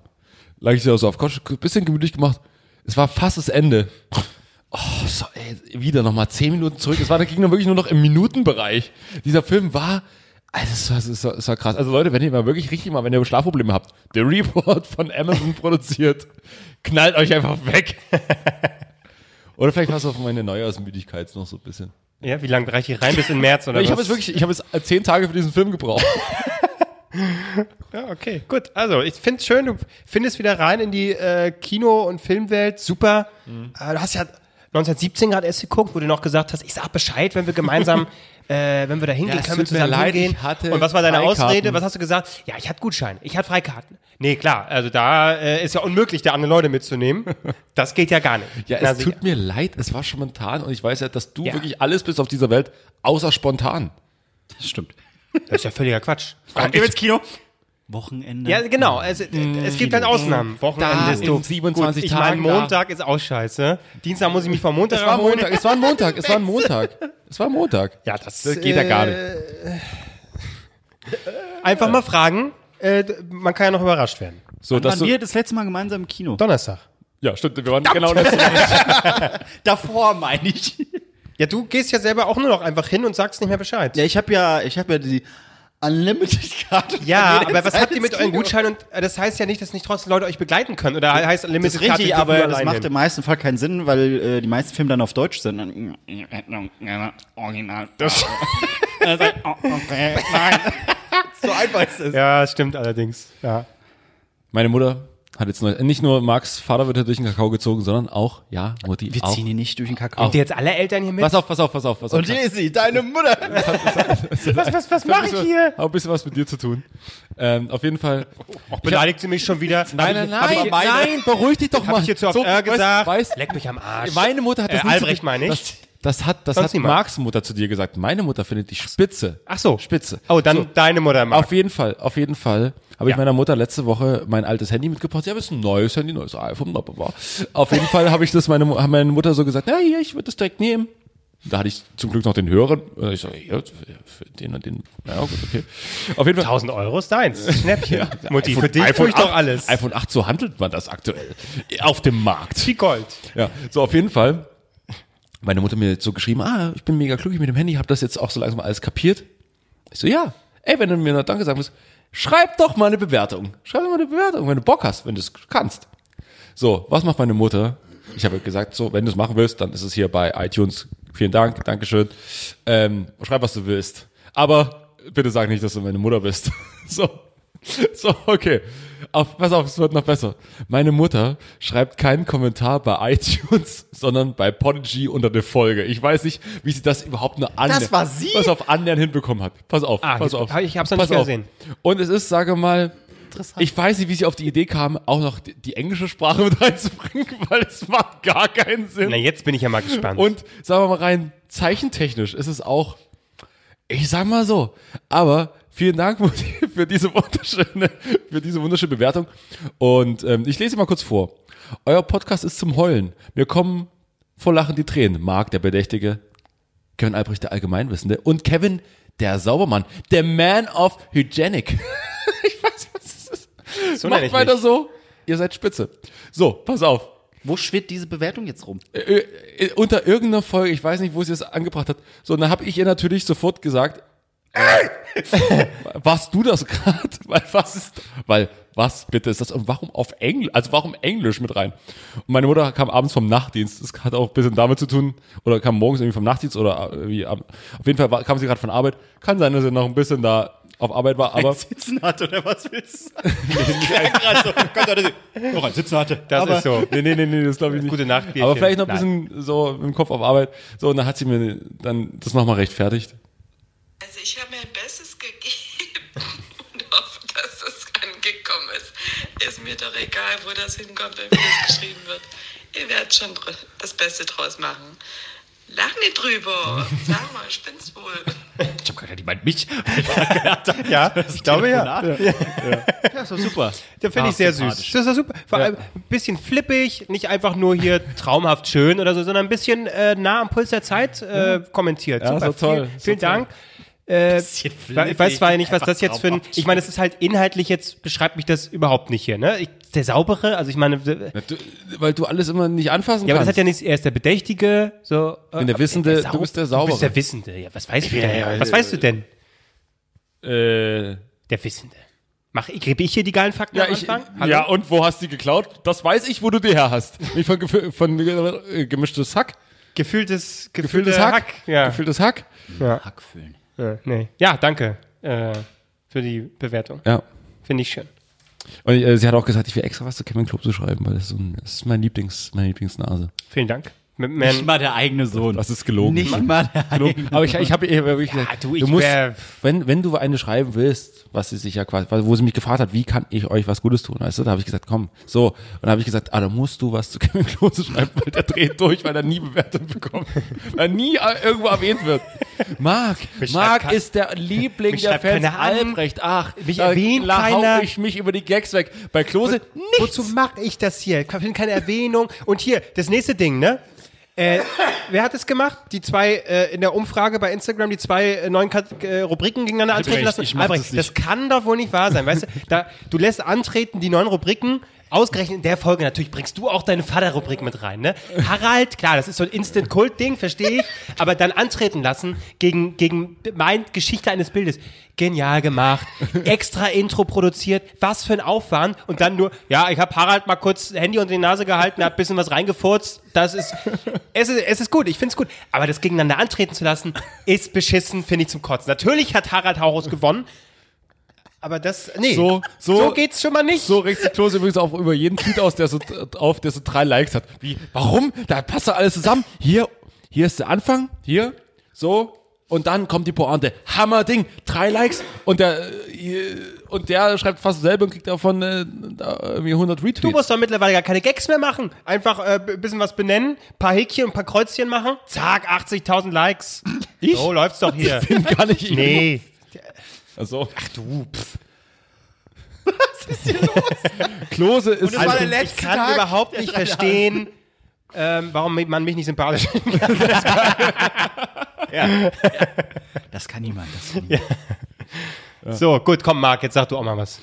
Lag ich so auf Couch, ein bisschen gemütlich gemacht. Es war fast das Ende. Oh, so, ey, wieder nochmal zehn Minuten zurück. Es war, da ging dann wirklich nur noch im Minutenbereich. Dieser Film war, also, es war, es war, es war krass. Also Leute, wenn ihr mal wirklich richtig mal, wenn ihr Schlafprobleme habt, der Report von Amazon produziert, knallt euch einfach weg. Oder vielleicht war es auch meine Neujahrsmüdigkeit noch so ein bisschen. Ja, wie lange reiche ich rein bis in März oder Ich was? habe jetzt wirklich, ich habe jetzt zehn Tage für diesen Film gebraucht. Ja, okay, gut. Also, ich finde es schön, du findest wieder rein in die äh, Kino- und Filmwelt. Super. Äh, du hast ja 1917 gerade erst geguckt, wo du noch gesagt hast, ich sag Bescheid, wenn wir gemeinsam, äh, wenn wir da hingehen, Ja, können wir zusammen leid, hingehen. ich hatte und was war deine Freikarten. Ausrede? Was hast du gesagt? Ja, ich hatte Gutschein. Ich hatte Freikarten. Nee, klar, also da äh, ist ja unmöglich, da andere Leute mitzunehmen. Das geht ja gar nicht. Ja, es sicher. tut mir leid, es war spontan und ich weiß ja, dass du Ja. wirklich alles bist auf dieser Welt, außer spontan. Das stimmt. Das ist ja völliger Quatsch. Kommt ihr ins Kino? Wochenende. Ja, genau. Es, es gibt halt Ausnahmen. Wochenende Da ist doof. 27 Gut, ich meine, Tagen da. Montag ist auch scheiße. Dienstag muss ich mich vom Montag Es war. Montag, es war ein Montag, es war ein Montag. Es war ein Montag. Ja, das, Das geht ja gar nicht. Einfach mal fragen. Äh, man kann ja noch überrascht werden. So, dass Waren du, wir das letzte Mal gemeinsam im Kino? Donnerstag. ja, stimmt, wir waren genau letzte Woche. Davor meine ich. Ja, du gehst ja selber auch nur noch einfach hin und sagst nicht mehr Bescheid. Ja, ich habe ja, ich habe ja die Unlimited-Karte. Ja, von aber was habt ihr mit euren Kino. Gutschein und äh, das heißt ja nicht, dass nicht trotzdem Leute euch begleiten können oder heißt Das Limited ist richtig, aber das macht hin. im meisten Fall keinen Sinn, weil äh, die meisten Filme dann auf Deutsch sind. Dann, Original. Das okay, nein. so einfach ist es. Ja, stimmt allerdings. Ja. Meine Mutter hat jetzt neu, nicht nur Marks Vater wird durch den Kakao gezogen, sondern auch, ja, Mutti Wir auch. ziehen ihn nicht durch den Kakao. Habt ihr jetzt alle Eltern hier mit? Pass auf, pass auf, pass auf, pass auf. Und sie, deine Mutter. was was, was mache ich hier? Auch ein bisschen was mit dir zu tun. Ähm, auf jeden Fall. Beleidigt sie mich schon wieder? Nein, nein, nein, ich- nein, beruhig dich doch mal. Hab ich hier zu oft äh, gesagt? weißt- Leck mich am Arsch. Meine Mutter hat das Äh, nicht Albrecht meine ich. Das, das hat, das Sonst hat. Marks Mutter zu dir gesagt. Meine Mutter findet dich spitze. Ach so. Spitze. Oh, dann So, deine Mutter macht. auf jeden Fall, auf jeden Fall habe ich Ja. meiner Mutter letzte Woche mein altes Handy mitgebracht. Ja, das ist ein neues Handy, neues iPhone, bla, bla, bla. Auf jeden Fall habe ich das meine, hat meine Mutter so gesagt, ja, hier, ich würde das direkt nehmen. Da hatte ich zum Glück noch den höheren. Und Ich so, hier, für den und den. Ja, gut, okay. Auf jeden Fall. 1000 Euro ist deins. Schnäppchen. Mutti, iPhone- für dich iPhone tue ich doch 8 alles. iPhone 8, so handelt man das aktuell. Auf dem Markt. Wie Gold. Ja, so auf jeden Fall. Meine Mutter mir jetzt so geschrieben, ah, ich bin mega glücklich mit dem Handy, hab das jetzt auch so langsam alles kapiert. Ich so, ja, ey, wenn du mir noch Danke sagen musst, schreib doch mal eine Bewertung. Schreib doch mal eine Bewertung, wenn du Bock hast, wenn du es kannst. So, was macht meine Mutter? Ich habe gesagt, so, wenn du es machen willst, dann ist es hier bei iTunes. Vielen Dank, Dankeschön. Ähm, schreib, was du willst. Aber bitte sag nicht, dass du meine Mutter bist. So. So, okay. Auf, pass auf, es wird noch besser. Meine Mutter schreibt keinen Kommentar bei iTunes, sondern bei Podigy unter der Folge. Ich weiß nicht, wie sie das überhaupt nur annähernd, Das war sie? pass auf, annähernd hinbekommen hat. Pass auf, Ah, pass auf. ich hab's noch nicht gesehen. Und es ist, sage mal, ich weiß nicht, wie sie auf die Idee kam, auch noch die, die englische Sprache mit reinzubringen, weil es macht gar keinen Sinn. Na, jetzt bin ich ja mal gespannt. Und sagen wir mal rein, zeichentechnisch ist es auch, ich sag mal so, aber vielen Dank Mutti, für diese wunderschöne, für diese wunderschöne Bewertung. Und ähm, ich lese mal kurz vor. Euer Podcast ist zum Heulen. Mir kommen vor Lachen die Tränen. Marc, der Bedächtige, Kevin Albrecht, der Allgemeinwissende und Kevin, der Saubermann, der Man of Hygienic. ich weiß nicht, was das ist. so Macht weiter mich. so. Ihr seid spitze. So, pass auf. Wo schwirrt diese Bewertung jetzt rum? Äh, äh, unter irgendeiner Folge, ich weiß nicht, wo sie es angebracht hat. So, und dann habe ich ihr natürlich sofort gesagt, warst du das gerade? Weil was ist, weil was bitte ist das? Und warum auf Englisch? Also warum Englisch mit rein? Und meine Mutter kam abends vom Nachtdienst. Das hat auch ein bisschen damit zu tun, oder kam morgens irgendwie vom Nachtdienst oder irgendwie ab- auf jeden Fall kam sie gerade von Arbeit. Kann sein, dass sie noch ein bisschen da auf Arbeit war, aber Sitzen hat oder was willst du sagen? Ja, gerade so. Sie noch ein Sitzen hatte. das Aber ist so. Nee, nee, nee, nee, das glaube ich nicht. Gute Nacht, Bierchen. Aber vielleicht noch ein Nein. bisschen so im Kopf auf Arbeit. So, und dann hat sie mir dann das nochmal rechtfertigt. Also ich habe mein Bestes gegeben und hoffe, dass das angekommen ist. Ist mir doch egal, wo das hinkommt, wenn mir das geschrieben wird. Ihr werdet schon das Beste draus machen. Lach nicht drüber. Sag mal, spinnst wohl. Ich hab gedacht, die meint mich. Ja, ich glaube ja. Ja, ist doch super. Da finde ich sehr süß. Das ist doch super. Vor allem ein bisschen flippig, nicht einfach nur hier traumhaft schön oder so, sondern ein bisschen äh, nah am Puls der Zeit äh, kommentiert. Ja, super. so toll, Vielen, so vielen toll. Äh, ich weiß zwar nicht, was das jetzt für ein. Ich meine, es ist halt inhaltlich jetzt, beschreibt mich das überhaupt nicht hier, ne? Ich, der saubere, also ich meine, ja, Ja, du, weil du alles immer nicht anfassen aber das kannst. hat ja nichts, er ist der Bedächtige, so. äh, bin der Wissende, Sau- du bist der Du Saubere. bist der Wissende, ja, was weißt du denn? ja, was weißt du denn? äh, Der Wissende. Mach, gebe ich hier die geilen Fakten ja, am ich, Anfang? Hallo? ja, und wo hast du die geklaut? Das weiß ich, wo du die her hast. Nicht von, von äh, gemischtes Hack. Gefühltes, Gefühltes gefühlter Hack. Ja. Gefühltes Hack. Hackfüllen. Ja, nee. ja, danke äh, für die Bewertung. Ja. Finde ich schön. Und äh, sie hat auch gesagt, ich will extra was zu Kevin zu schreiben, weil das ist, so ein, das ist mein Lieblings, meine Lieblingsnase. Vielen Dank. Mit Nicht Man, mal der eigene Sohn. Das ist gelogen. Nicht mal der eigene Aber ich, ich habe ihr wirklich gesagt, du, ich musst, wär- wenn, wenn du eine schreiben willst, was sie sich ja quasi, wo sie mich gefragt hat, wie kann ich euch was Gutes tun, weißt du, da habe ich gesagt, komm, so. Und da habe ich gesagt, ah, da musst du was zu Kevin Klose schreiben, weil der dreht durch, weil er nie Bewertung bekommt. weil er nie irgendwo erwähnt wird. Marc, Marc ist der Liebling der Fans. Albrecht. Ach, Mich da erwähnt hau keiner. ich mich über die Gags weg. Bei Klose nichts. wozu mache ich das hier? Ich finde keine Erwähnung. Und hier, das nächste Ding, ne? Äh, wer hat es gemacht? Die zwei äh, in der Umfrage bei Instagram, die zwei äh, neuen Kat äh, Rubriken gegeneinander antreten lassen. ich Albrecht, das das kann doch wohl nicht wahr sein, weißt du? Da, du lässt antreten die neuen Rubriken. Ausgerechnet in der Folge natürlich bringst du auch deine Vater-Rubrik mit rein, ne? Harald, klar, das ist so ein Instant-Kult-Ding, verstehe ich, aber dann antreten lassen gegen, gegen mein Geschichte eines Bildes. Genial gemacht, extra Intro produziert, was für ein Aufwand. Und dann nur, ja, ich habe Harald mal kurz Handy unter die Nase gehalten, ein bisschen was reingefurzt, das ist, es ist, es ist gut, ich finde es gut, aber das gegeneinander antreten zu lassen, ist beschissen, finde ich zum Kotzen. Natürlich hat Harald Haurus gewonnen, aber das, nee, So, so, so geht's schon mal nicht. So regt sich Klose übrigens auch über jeden Tweet aus, der so auf, der so drei Likes hat. Wie? Warum? Da passt doch alles zusammen. Hier, hier ist der Anfang, hier, so. Und dann kommt die Pointe. Hammer Ding, drei Likes und der äh, und der schreibt fast dasselbe und kriegt davon äh, irgendwie 100 Retweets. Du musst doch mittlerweile gar keine Gags mehr machen. Einfach äh, ein bisschen was benennen, paar Häkchen und ein paar Kreuzchen machen. Zack, 80.000 Likes. Ich? So läuft's doch hier. bin gar nicht nee. Also, Ach du, pff. Was ist hier los? Klose ist Also, also, ich kann überhaupt nicht verstehen, ähm, warum man mich nicht sympathisch findet. Das kann niemand. Das kann niemand. So, gut, komm, Marc, jetzt sag du auch mal was.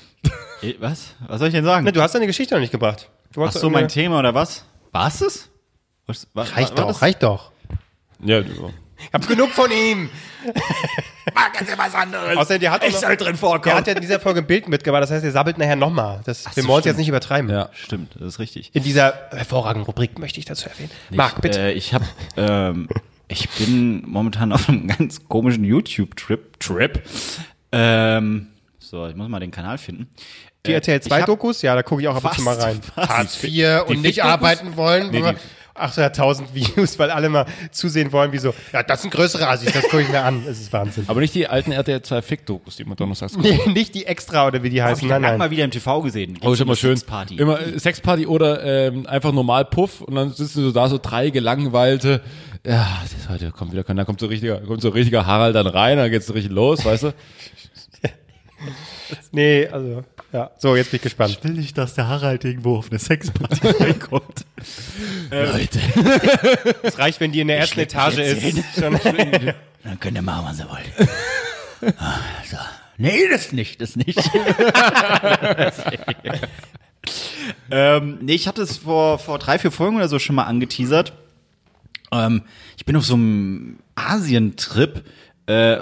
Äh, Was? Was soll ich denn sagen? Ne, du hast deine Geschichte noch nicht gebracht. Du Ach so, mein Thema oder was? War's es? Was, wa- Reicht war doch, das? reicht doch. ja, du- Ich hab genug von ihm. Mag jetzt was anderes. Außerdem, der hat, ich noch, soll drin der vorkommen. hat ja in dieser Folge ein Bild mitgebracht, das heißt, er sabbelt nachher nochmal. Das wir so, wollen es jetzt nicht übertreiben. ja. Stimmt, das ist richtig. In dieser hervorragenden Rubrik möchte ich dazu erwähnen. Marc, bitte. Äh, ich hab, ähm, ich bin momentan auf einem ganz komischen YouTube-Trip. Trip. Ähm, so, ich muss mal den Kanal finden. Die Äh, RTL ich 2 hab- Dokus, ja, da gucke ich auch ab und zu mal rein. Hartz IV und nicht arbeiten wollen. Nee, 800.000 Views, weil alle mal zusehen wollen, wie so, ja, das sind größere Assis, das gucke ich mir an. Das ist Wahnsinn. Aber nicht die alten RTL 2 Fick-Dokus, die immer donnerstags Nee, nicht die Extra oder wie die Hab heißen. ich Nein, lang nein. mal wieder im TV gesehen. Oh, ist immer schön. Party. Immer äh, Sexparty oder ähm, einfach normal Puff und dann sitzen so da so drei gelangweilte. Ja, das ist heute kommt wieder, dann kommt so richtiger, kommt so richtiger Harald dann rein, dann geht's so richtig los, weißt du? Nee, also, ja. So, jetzt bin ich gespannt. will nicht, dass der Harald irgendwo auf eine Sexparty reinkommt. Leute. Es reicht, wenn die in der ersten Etage ist. Schon. Dann könnt ihr machen, was ihr wollt. Ah, so. Nee, das nicht, das nicht. ähm, nee, ich hatte es vor, vor drei, vier Folgen oder so schon mal angeteasert. Ähm, ich bin auf so einem Asientrip. Äh,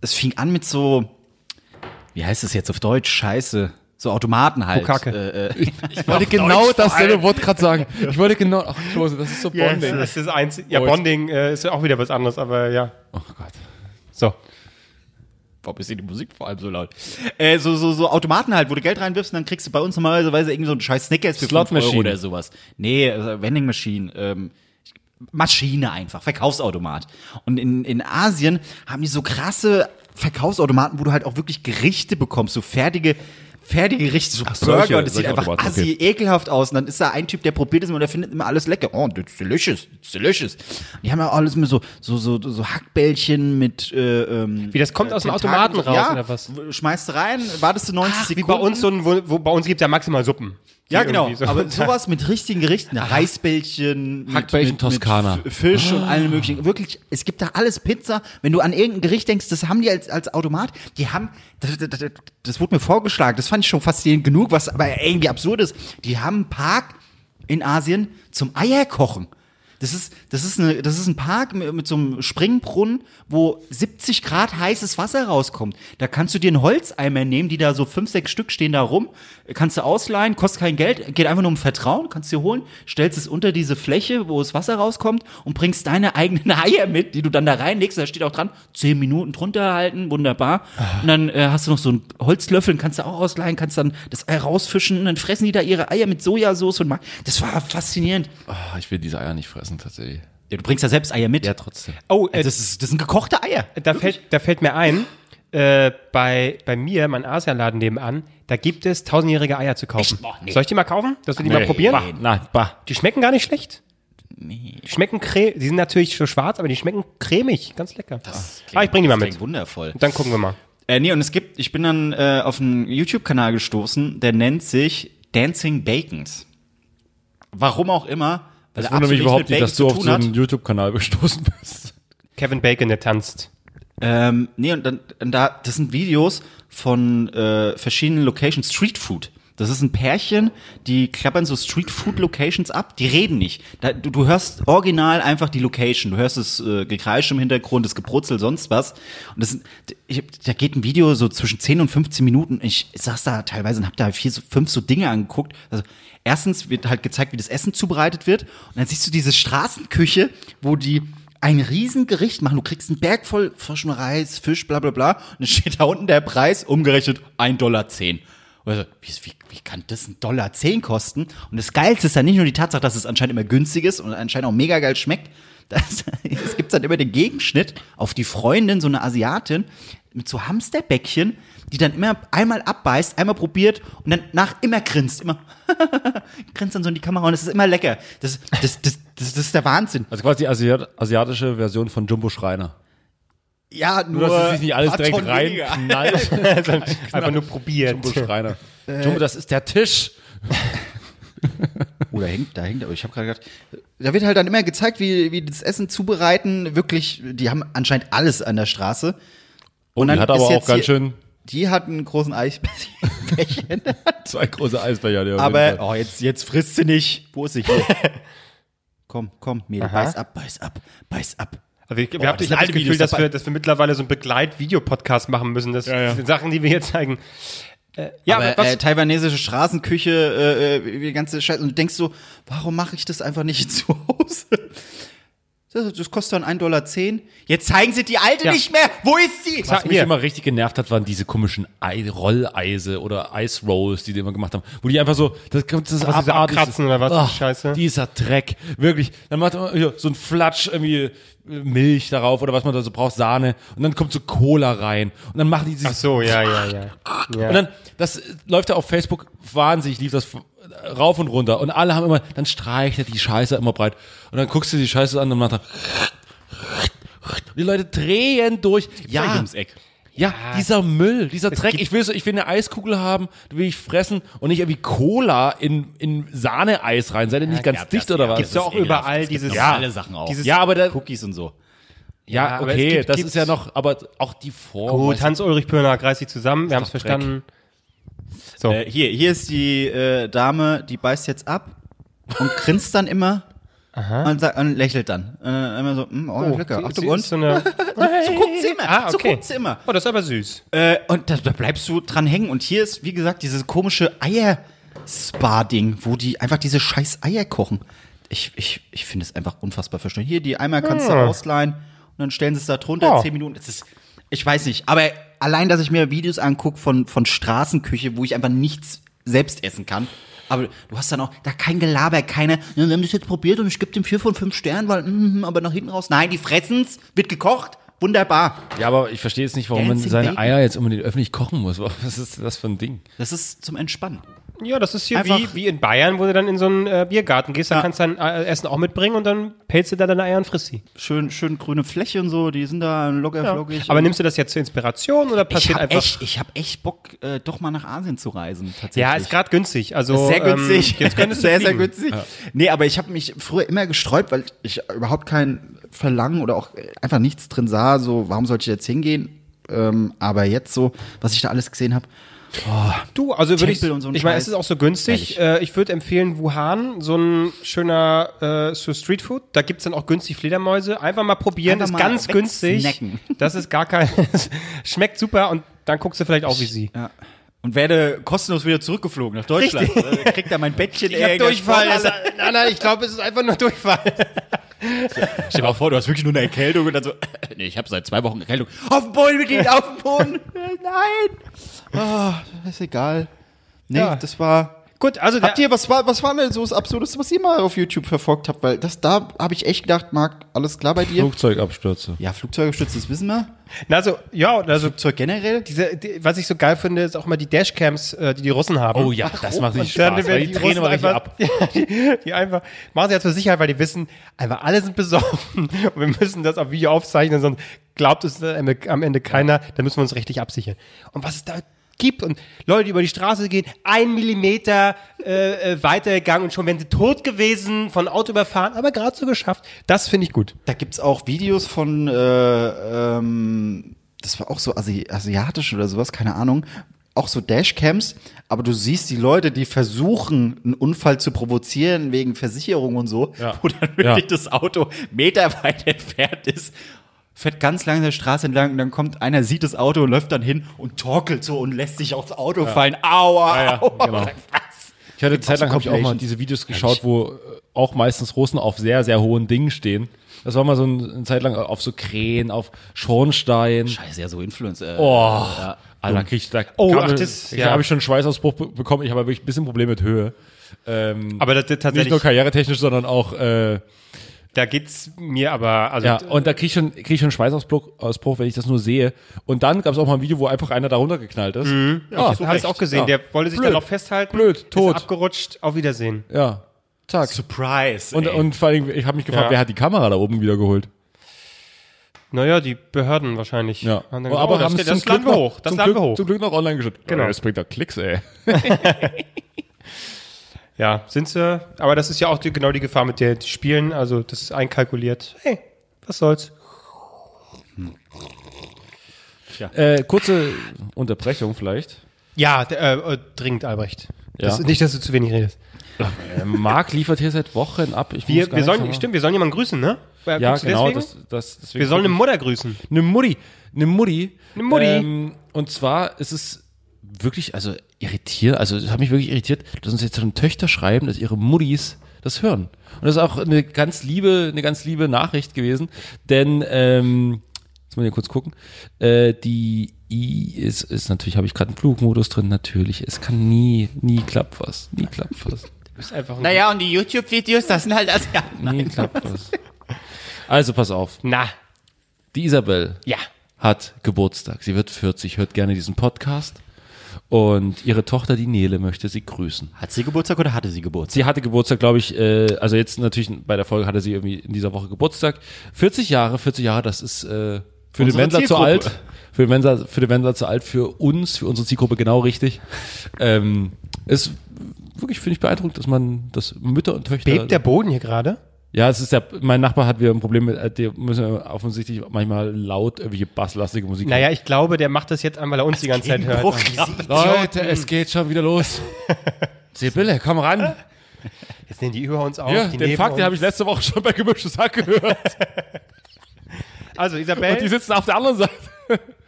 es fing an mit so, wie heißt es jetzt auf Deutsch? Scheiße. So Automaten halt. Äh, äh, Ich wollte genau dasselbe Wort gerade sagen. Ich wollte genau, ach Klose, das ist so Bonding. das ist eins. Ja, Oh, Bonding äh, ist ja auch wieder was anderes, aber ja. Oh Gott. So. Warum ist die Musik vor allem so laut? Äh, so, so, so Automaten halt, wo du Geld reinwirfst und dann kriegst du bei uns normalerweise irgendwie so einen scheiß Snickers für Slot 5 Euro oder sowas. Nee, also Vending Machine, ähm, Maschine einfach, Verkaufsautomat. Und in, in Asien haben die so krasse Verkaufsautomaten, wo du halt auch wirklich Gerichte bekommst, so fertige Fertiggerichte, so solche- Burger, und das sieht solche einfach assi okay. ekelhaft aus. Und dann ist da ein Typ, der probiert es immer und der findet immer alles lecker. Oh, that's delicious, it's delicious. Die haben ja alles mit so, so, so, so Hackbällchen mit, äh, ähm, Wie das kommt aus dem. Automaten raus ja, oder was? schmeißt rein, wartest du 90 Ach, wie Sekunden. bei uns so ein, wo, wo bei uns gibt es ja maximal Suppen. Ja, genau. so- Aber sowas mit richtigen Gerichten. Reisbällchen, mit- Hackbällchen Toskana. Mit Fisch und allen möglichen. Wirklich, es gibt da alles Pizza. Wenn du an irgendein Gericht denkst, das haben die als, als Automat. Die haben, das, das, das, das wurde mir vorgeschlagen. Das fand ich schon faszinierend genug, was aber irgendwie absurd ist. Die haben einen Park in Asien zum Eierkochen. Das ist, das ist, eine, das ist ein Park mit, mit so einem Springbrunnen, wo 70 Grad heißes Wasser rauskommt. Da kannst du dir einen Holzeimer nehmen, die da so fünf, sechs Stück stehen da rum. Kannst du ausleihen, kostet kein Geld, geht einfach nur um Vertrauen, kannst dir holen, stellst es unter diese Fläche, wo das Wasser rauskommt und bringst deine eigenen Eier mit, die du dann da reinlegst. Da steht auch dran, zehn Minuten drunter halten, wunderbar. Und dann äh, hast du noch so einen Holzlöffel, kannst du auch ausleihen, kannst dann das Ei rausfischen und dann fressen die da ihre Eier mit Sojasauce und Ma- das war faszinierend. Ah, ich will diese Eier nicht fressen, tatsächlich. Ja, du bringst ja selbst Eier mit. Ja, trotzdem. oh, äh, Also das, ist, das sind gekochte Eier. da, fällt, da fällt mir ein, äh, bei, bei mir, mein Asialaden nebenan, da gibt es tausendjährige Eier zu kaufen. Echt? Boah, nee. Soll ich die mal kaufen? Dass wir die mal probieren? Bah, nein, bah. Die schmecken gar nicht schlecht. Die schmecken cremig. Die sind natürlich so schwarz, aber die schmecken cremig. Ganz lecker. ah, ich bring die mal mit. Wundervoll. Und dann gucken wir mal. Äh, nee, und es gibt, ich bin dann äh, auf einen YouTube-Kanal gestoßen, der nennt sich Dancing Bacons. Warum auch immer. Weil Das er wundert mich überhaupt nicht, dass du auf so einen YouTube-Kanal gestoßen bist. Kevin Bacon, der tanzt. Ähm, nee, und dann, und da, das sind Videos von äh, verschiedenen Locations, Street Food. Das ist ein Pärchen, die klappern so Street Food Locations ab, die reden nicht. Da, du, du hörst original einfach die Location. Du hörst das äh, Gekreisch im Hintergrund, das Gebrutzel, sonst was. Und das, sind- ich, da geht ein Video so zwischen 10 und 15 Minuten. Ich saß da teilweise und hab da vier, so, fünf so Dinge angeguckt. Also erstens wird halt gezeigt, wie das Essen zubereitet wird. Und dann siehst du diese Straßenküche, wo die ein Riesengericht machen. Du kriegst einen Berg voll frischen Reis, Fisch, bla bla bla. Und dann steht da unten der Preis, umgerechnet 1,10 Dollar. Also, wie, wie, wie kann das ein Dollar 10 kosten? Und das Geilste ist ja nicht nur die Tatsache, dass es anscheinend immer günstig ist und anscheinend auch mega geil schmeckt. Das, es gibt dann immer den Gegenschnitt auf die Freundin, so eine Asiatin, mit so Hamsterbäckchen, die dann immer einmal abbeißt, einmal probiert und dann nach immer grinst, immer grinst dann so in die Kamera und es ist immer lecker. Das, das, das, das, das ist der Wahnsinn. Also quasi die Asiat asiatische Version von Jumbo Schreiner. Ja, nur, Nur, dass es sich nicht alles direkt reinknallt. Einfach nur probiert. Jumbo Schreiner. Äh. Jumbo, das ist der Tisch. Oh, da hängt, da hängt, aber ich habe gerade gedacht, da wird halt dann immer gezeigt, wie, wie das Essen zubereiten. Wirklich, die haben anscheinend alles an der Straße. Und dann die hat aber ist auch jetzt ganz hier- schön Die hat einen großen Eisbärchen. zwei große Eisbecher. jeden aber, oh, jetzt, jetzt frisst sie nicht. Wo ist sie hier? komm, komm, Mädel, Aha. beiß ab, beiß ab, beiß ab. Also ich, wir Oh, hab, das ich sind habe das alte Gefühl, dass wir, dass wir mittlerweile so einen Begleit-Video-Podcast machen müssen. Das sind Sachen, die wir hier zeigen. Äh, ja, aber was, äh, taiwanesische Straßenküche, äh, äh, wie die ganze Scheiße. Und du denkst so, warum mache ich das einfach nicht zu Hause? Das, das kostet dann 1,10 Dollar. Jetzt zeigen sie die alte Ja. nicht mehr. Wo ist sie? Was mich hier. immer richtig genervt hat, waren diese komischen Ei Rolleise oder Ice Rolls, die die immer gemacht haben. Wo die einfach so, das, das ist Was, abartig. abkratzen oder was, die Scheiße? Dieser Dreck. Wirklich. Dann macht man hier so ein Flatsch, irgendwie äh, Milch darauf oder was man da so braucht, Sahne. Und dann kommt so Cola rein. Und dann machen die dieses ach so, ja, ja, ja. ja. Und dann, das äh, läuft ja auf Facebook wahnsinnig, lief das rauf und runter. Und alle haben immer, dann streicht er die Scheiße immer breit. Und dann guckst du die Scheiße an und macht er. Die Leute drehen durch. Ja, ums Eck. ja, dieser Müll, dieser Dreck. gibt- Ich will so, ich will eine Eiskugel haben, die will ich fressen und nicht irgendwie Cola in, in Sahneeis rein. Seid ihr nicht ganz ja, dicht das- oder ja, was? Gibt's ja auch überall dieses, Ja, alle Sachen auch. dieses ja, aber da, Cookies und so. ja, Ja, es okay, gibt- das gibt- ist ja noch, aber auch die Form. Gut? Hans-Ulrich Pöhner, reiß dich zusammen, wir haben es verstanden. So. Äh, hier, hier ist die äh, Dame, die beißt jetzt ab und grinst dann immer und, sagt, und lächelt dann. Äh, immer so, mm, oh, lecker. sie- Achtung, und? So, eine, so guckt sie immer. ah, So okay. guckt sie immer. Oh, das ist aber süß. Äh, und da, da bleibst du dran hängen. Und hier ist, wie gesagt, dieses komische Eier-Spa-Ding, wo die einfach diese scheiß Eier kochen. Ich, ich, ich finde es einfach unfassbar verstanden. Hier, die Eimer kannst du Ah. ausleihen und dann stellen sie es da drunter, Ja. zehn Minuten. Das ist, ich weiß nicht, aber allein, dass ich mir Videos angucke von, von Straßenküche, wo ich einfach nichts selbst essen kann. Aber du hast dann auch da kein Gelaber, keine, ja, wir haben das jetzt probiert und ich gebe dem vier von fünf Sternen, weil, mm, aber nach hinten raus. Nein, die fressen's, wird gekocht, Wunderbar. Ja, aber ich verstehe jetzt nicht, warum man Dancing seine Baby. Eier jetzt unbedingt öffentlich kochen muss. Was ist das für ein Ding? Das ist zum Entspannen. Ja, das ist hier Einfach- wie, wie in Bayern, wo du dann in so einen äh, Biergarten gehst, da Ja. kannst du dein äh, Essen auch mitbringen und dann pelzt du da deine Eier und frisst sie. Schön, schön grüne Fläche und so, die sind da locker Ja. flockig. Aber nimmst du das jetzt zur Inspiration oder ich passiert habe einfach? echt, ich hab echt Bock, äh, doch mal nach Asien zu reisen. Tatsächlich. ja, ist gerade günstig. Also sehr günstig. Ähm, jetzt könntest du sehr, sehr günstig. Nee, aber ich habe mich früher immer gesträubt, weil ich überhaupt kein Verlangen oder auch einfach nichts drin sah. So, warum sollte ich jetzt hingehen? Ähm, aber jetzt so, was ich da alles gesehen habe, Du, also würde ich, so ich meine, es ist auch so günstig. Äh, ich würde empfehlen Wuhan, so ein schöner äh, so Streetfood. Da gibt's dann auch günstig Fledermäuse. Einfach mal probieren, Einfach ist mal ganz günstig. Das ist gar kein, schmeckt super und dann guckst du vielleicht auch wie sie. ja. Und werde kostenlos wieder zurückgeflogen nach Deutschland. Äh, Kriegt da mein Bettchen. Ich hab Durchfall. Das, nein, nein, ich glaube, es ist einfach nur Durchfall. Stell dir mal vor, du hast wirklich nur eine Erkältung und dann so, nee, ich habe seit zwei Wochen Erkältung. Auf dem Boden mit Ihnen, auf dem Boden. Nein. Ah, ist egal. Nee, Ja. das war. Gut, also Habt ihr, was war, was war denn so das Absurdeste, was ihr mal auf YouTube verfolgt habt? Weil das, da habe ich echt gedacht, Marc, alles klar bei dir? Flugzeugabstürze. Ja, Flugzeugestützt, das wissen wir. also, ja, also Flugzeug generell. diese, die, was ich so geil finde, ist auch mal die Dashcams, äh, die die Russen haben. Oh ja, das macht Und richtig dann Spaß. Weil die Tränen Russen mal richtig einfach, ab. Die, die einfach machen sie jetzt zur Sicherheit, weil die wissen, einfach alle sind besoffen und wir müssen das auf Video aufzeichnen, sonst glaubt es am Ende- keiner, dann müssen wir uns richtig absichern. Und was es da gibt und Leute, die über die Straße gehen, ein Millimeter äh, äh, weitergegangen und schon wären sie tot gewesen, von Auto überfahren, aber gerade so geschafft. Das finde ich gut. Da gibt's auch Videos von, äh, ähm, das war auch so Asi asiatisch oder sowas, keine Ahnung. Auch so Dashcams, aber du siehst die Leute, die versuchen, einen Unfall zu provozieren wegen Versicherung und so, Ja. wo dann wirklich Ja. das Auto meterweit entfernt ist, fährt ganz langsam der Straße entlang und dann kommt einer, sieht das Auto und läuft dann hin und torkelt so und lässt sich aufs Auto fallen. Aua, Ja, ja, aua. genau. Ich hatte eine Zeit lang habe ich auch mal diese Videos geschaut, wo äh, auch meistens Russen auf sehr, sehr hohen Dingen stehen. Das war mal so ein- eine Zeit lang auf so Krähen, auf Schornstein. Scheiße, ja, so Influencer. Oh, Alter, krieg ich da Oh, ach, das- ich ja. habe ich schon einen Schweißausbruch be bekommen. Ich habe wirklich ein bisschen Probleme mit Höhe. Ähm, Aber das, das nicht tatsächlich, nur karrieretechnisch, sondern auch äh, da geht's mir aber, also ja. Und da krieg ich schon krieg ich schon einen Schweißausbruch, Ausbruch, wenn ich das nur sehe. Und dann gab es auch mal ein Video, wo einfach einer da runtergeknallt ist. Ja, ich habe es auch gesehen. Ja. Der wollte sich Blöd. dann noch festhalten. Blöd, ist tot. abgerutscht. Auf Wiedersehen. Ja, zack. Surprise. Und, ey. und vor allem, ich habe mich gefragt, Ja. wer hat die Kamera da oben wieder geholt? Naja, die Behörden wahrscheinlich. Ja, dann aber gesagt, oh, haben das, das laden wir hoch. Das zum laden Glück, wir hoch. Zum Glück noch online gestellt. Genau. Oh, Das bringt doch Klicks, ey. Ja, sind sie. Aber das ist ja auch die, genau die Gefahr mit der die spielen. Also das ist einkalkuliert. Hey, was soll's? Äh, kurze Unterbrechung vielleicht. Ja, äh, äh, dringend, Albrecht. Das, Ja. nicht, dass du zu wenig redest. Äh, Marc liefert hier seit Wochen ab. Ich Wir, wir sollen, stimmt, wir sollen jemanden grüßen, ne? Äh, Ja, genau. Das, das, wir sollen eine Mutter grüßen. eine Mutti. Eine Mutti. Eine Mutti. Ähm, und zwar ist es wirklich, also irritiert, also es hat mich wirklich irritiert, dass uns jetzt schon Töchter schreiben, dass ihre Muttis das hören. Und das ist auch eine ganz liebe, eine ganz liebe Nachricht gewesen, denn ähm, jetzt mal hier kurz gucken. Äh, die I ist, ist natürlich, habe ich gerade einen Flugmodus drin, natürlich. Es kann nie, nie klappt was. Nie klappt was. ist einfach ein naja, und die YouTube-Videos, das sind halt Asiaten. Nie klappt was. Also pass auf. Na, Die Isabel ja. hat Geburtstag. Sie wird 40, hört gerne diesen Podcast. Und ihre Tochter, die Nele, möchte sie grüßen. Hat sie Geburtstag oder hatte sie Geburtstag? Sie hatte Geburtstag, glaube ich, äh, also jetzt natürlich bei der Folge hatte sie irgendwie in dieser Woche Geburtstag. 40 Jahre, 40 Jahre, das ist äh, für den Wendler zu alt. Für den, Wendler, für den Wendler zu alt, für uns, für unsere Zielgruppe genau richtig. Ähm, ist wirklich, finde ich, beeindruckend, dass man, dass Mütter und Töchter. Bebt der Boden hier gerade? Ja, es ist ja, mein Nachbar hat wieder ein Problem mit, äh, der müssen wir offensichtlich manchmal laut irgendwelche basslastige Musik Naja, ich glaube, der macht das jetzt an, weil er uns die ganze Zeit hört. Leute, es geht schon wieder los. Sibylle, komm ran. Jetzt nehmen die über uns auf. Ja, die den Fakt, den habe ich letzte Woche schon bei Gemischtes Hack gehört. Also Und die Isabel, sitzen auf der anderen Seite.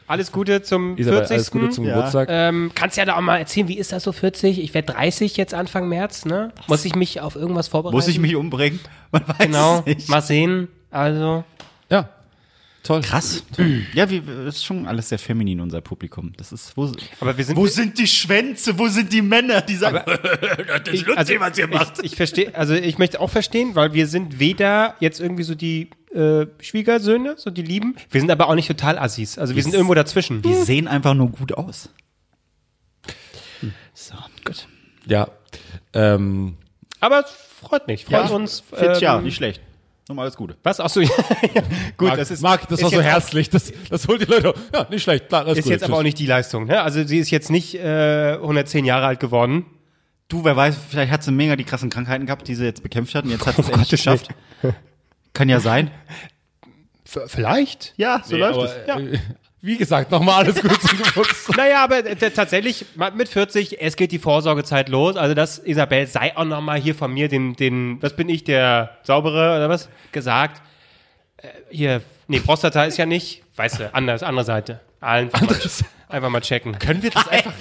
Alles Gute zum Isabel, 40. alles Gute zum Ja. Geburtstag. Ähm, kannst ja da auch mal erzählen, wie ist das so 40? Ich werde 30 jetzt Anfang März, ne? Muss ich mich auf irgendwas vorbereiten? Muss ich mich umbringen? Man weiß Genau, es nicht. mal sehen. Also, Ja, toll. Krass. Ja, wie, das ist schon alles sehr feminin, unser Publikum. Das ist, wo, aber wir sind. wo sind die Schwänze? Wo sind die Männer, die sagen, das ist lustig, also, was ihr macht? Ich, ich verstehe, also ich möchte auch verstehen, weil wir sind weder jetzt irgendwie so die äh, Schwiegersöhne, so die lieben. Wir sind aber auch nicht total Assis. Also wir sind irgendwo dazwischen. Die sehen einfach nur gut aus. So, gut. Ja. Ähm, Aber es freut mich, freut uns. Fit, ja, ähm, nicht schlecht. Nochmal alles Gute. Was? Achso, ja, ja. gut, Marc, das ist, Marc, das ist war so herzlich. Das, das holt die Leute. Ja, nicht schlecht. Klar, alles Ist gut, jetzt aber auch nicht die Leistung. Ne? Also sie ist jetzt nicht äh, 110 Jahre alt geworden. Du, wer weiß, vielleicht hat sie mega die krassen Krankheiten gehabt, die sie jetzt bekämpft hat und jetzt hat sie es endlich Gottes geschafft. Kann ja sein. V vielleicht? Ja, so Nee, läuft aber, es. Ja. äh, Wie gesagt, nochmal alles gut zum Geburtstag. Naja, aber äh, tatsächlich mit 40, es geht die Vorsorgezeit los. Also das, Isabel, sei auch noch mal hier von mir den, den, was bin ich, der Saubere oder was, gesagt. Äh, hier, nee, Prostata ist ja nicht, weißt du, anders, andere Seite. Allen Anderes- einfach mal checken. Können wir das einfach.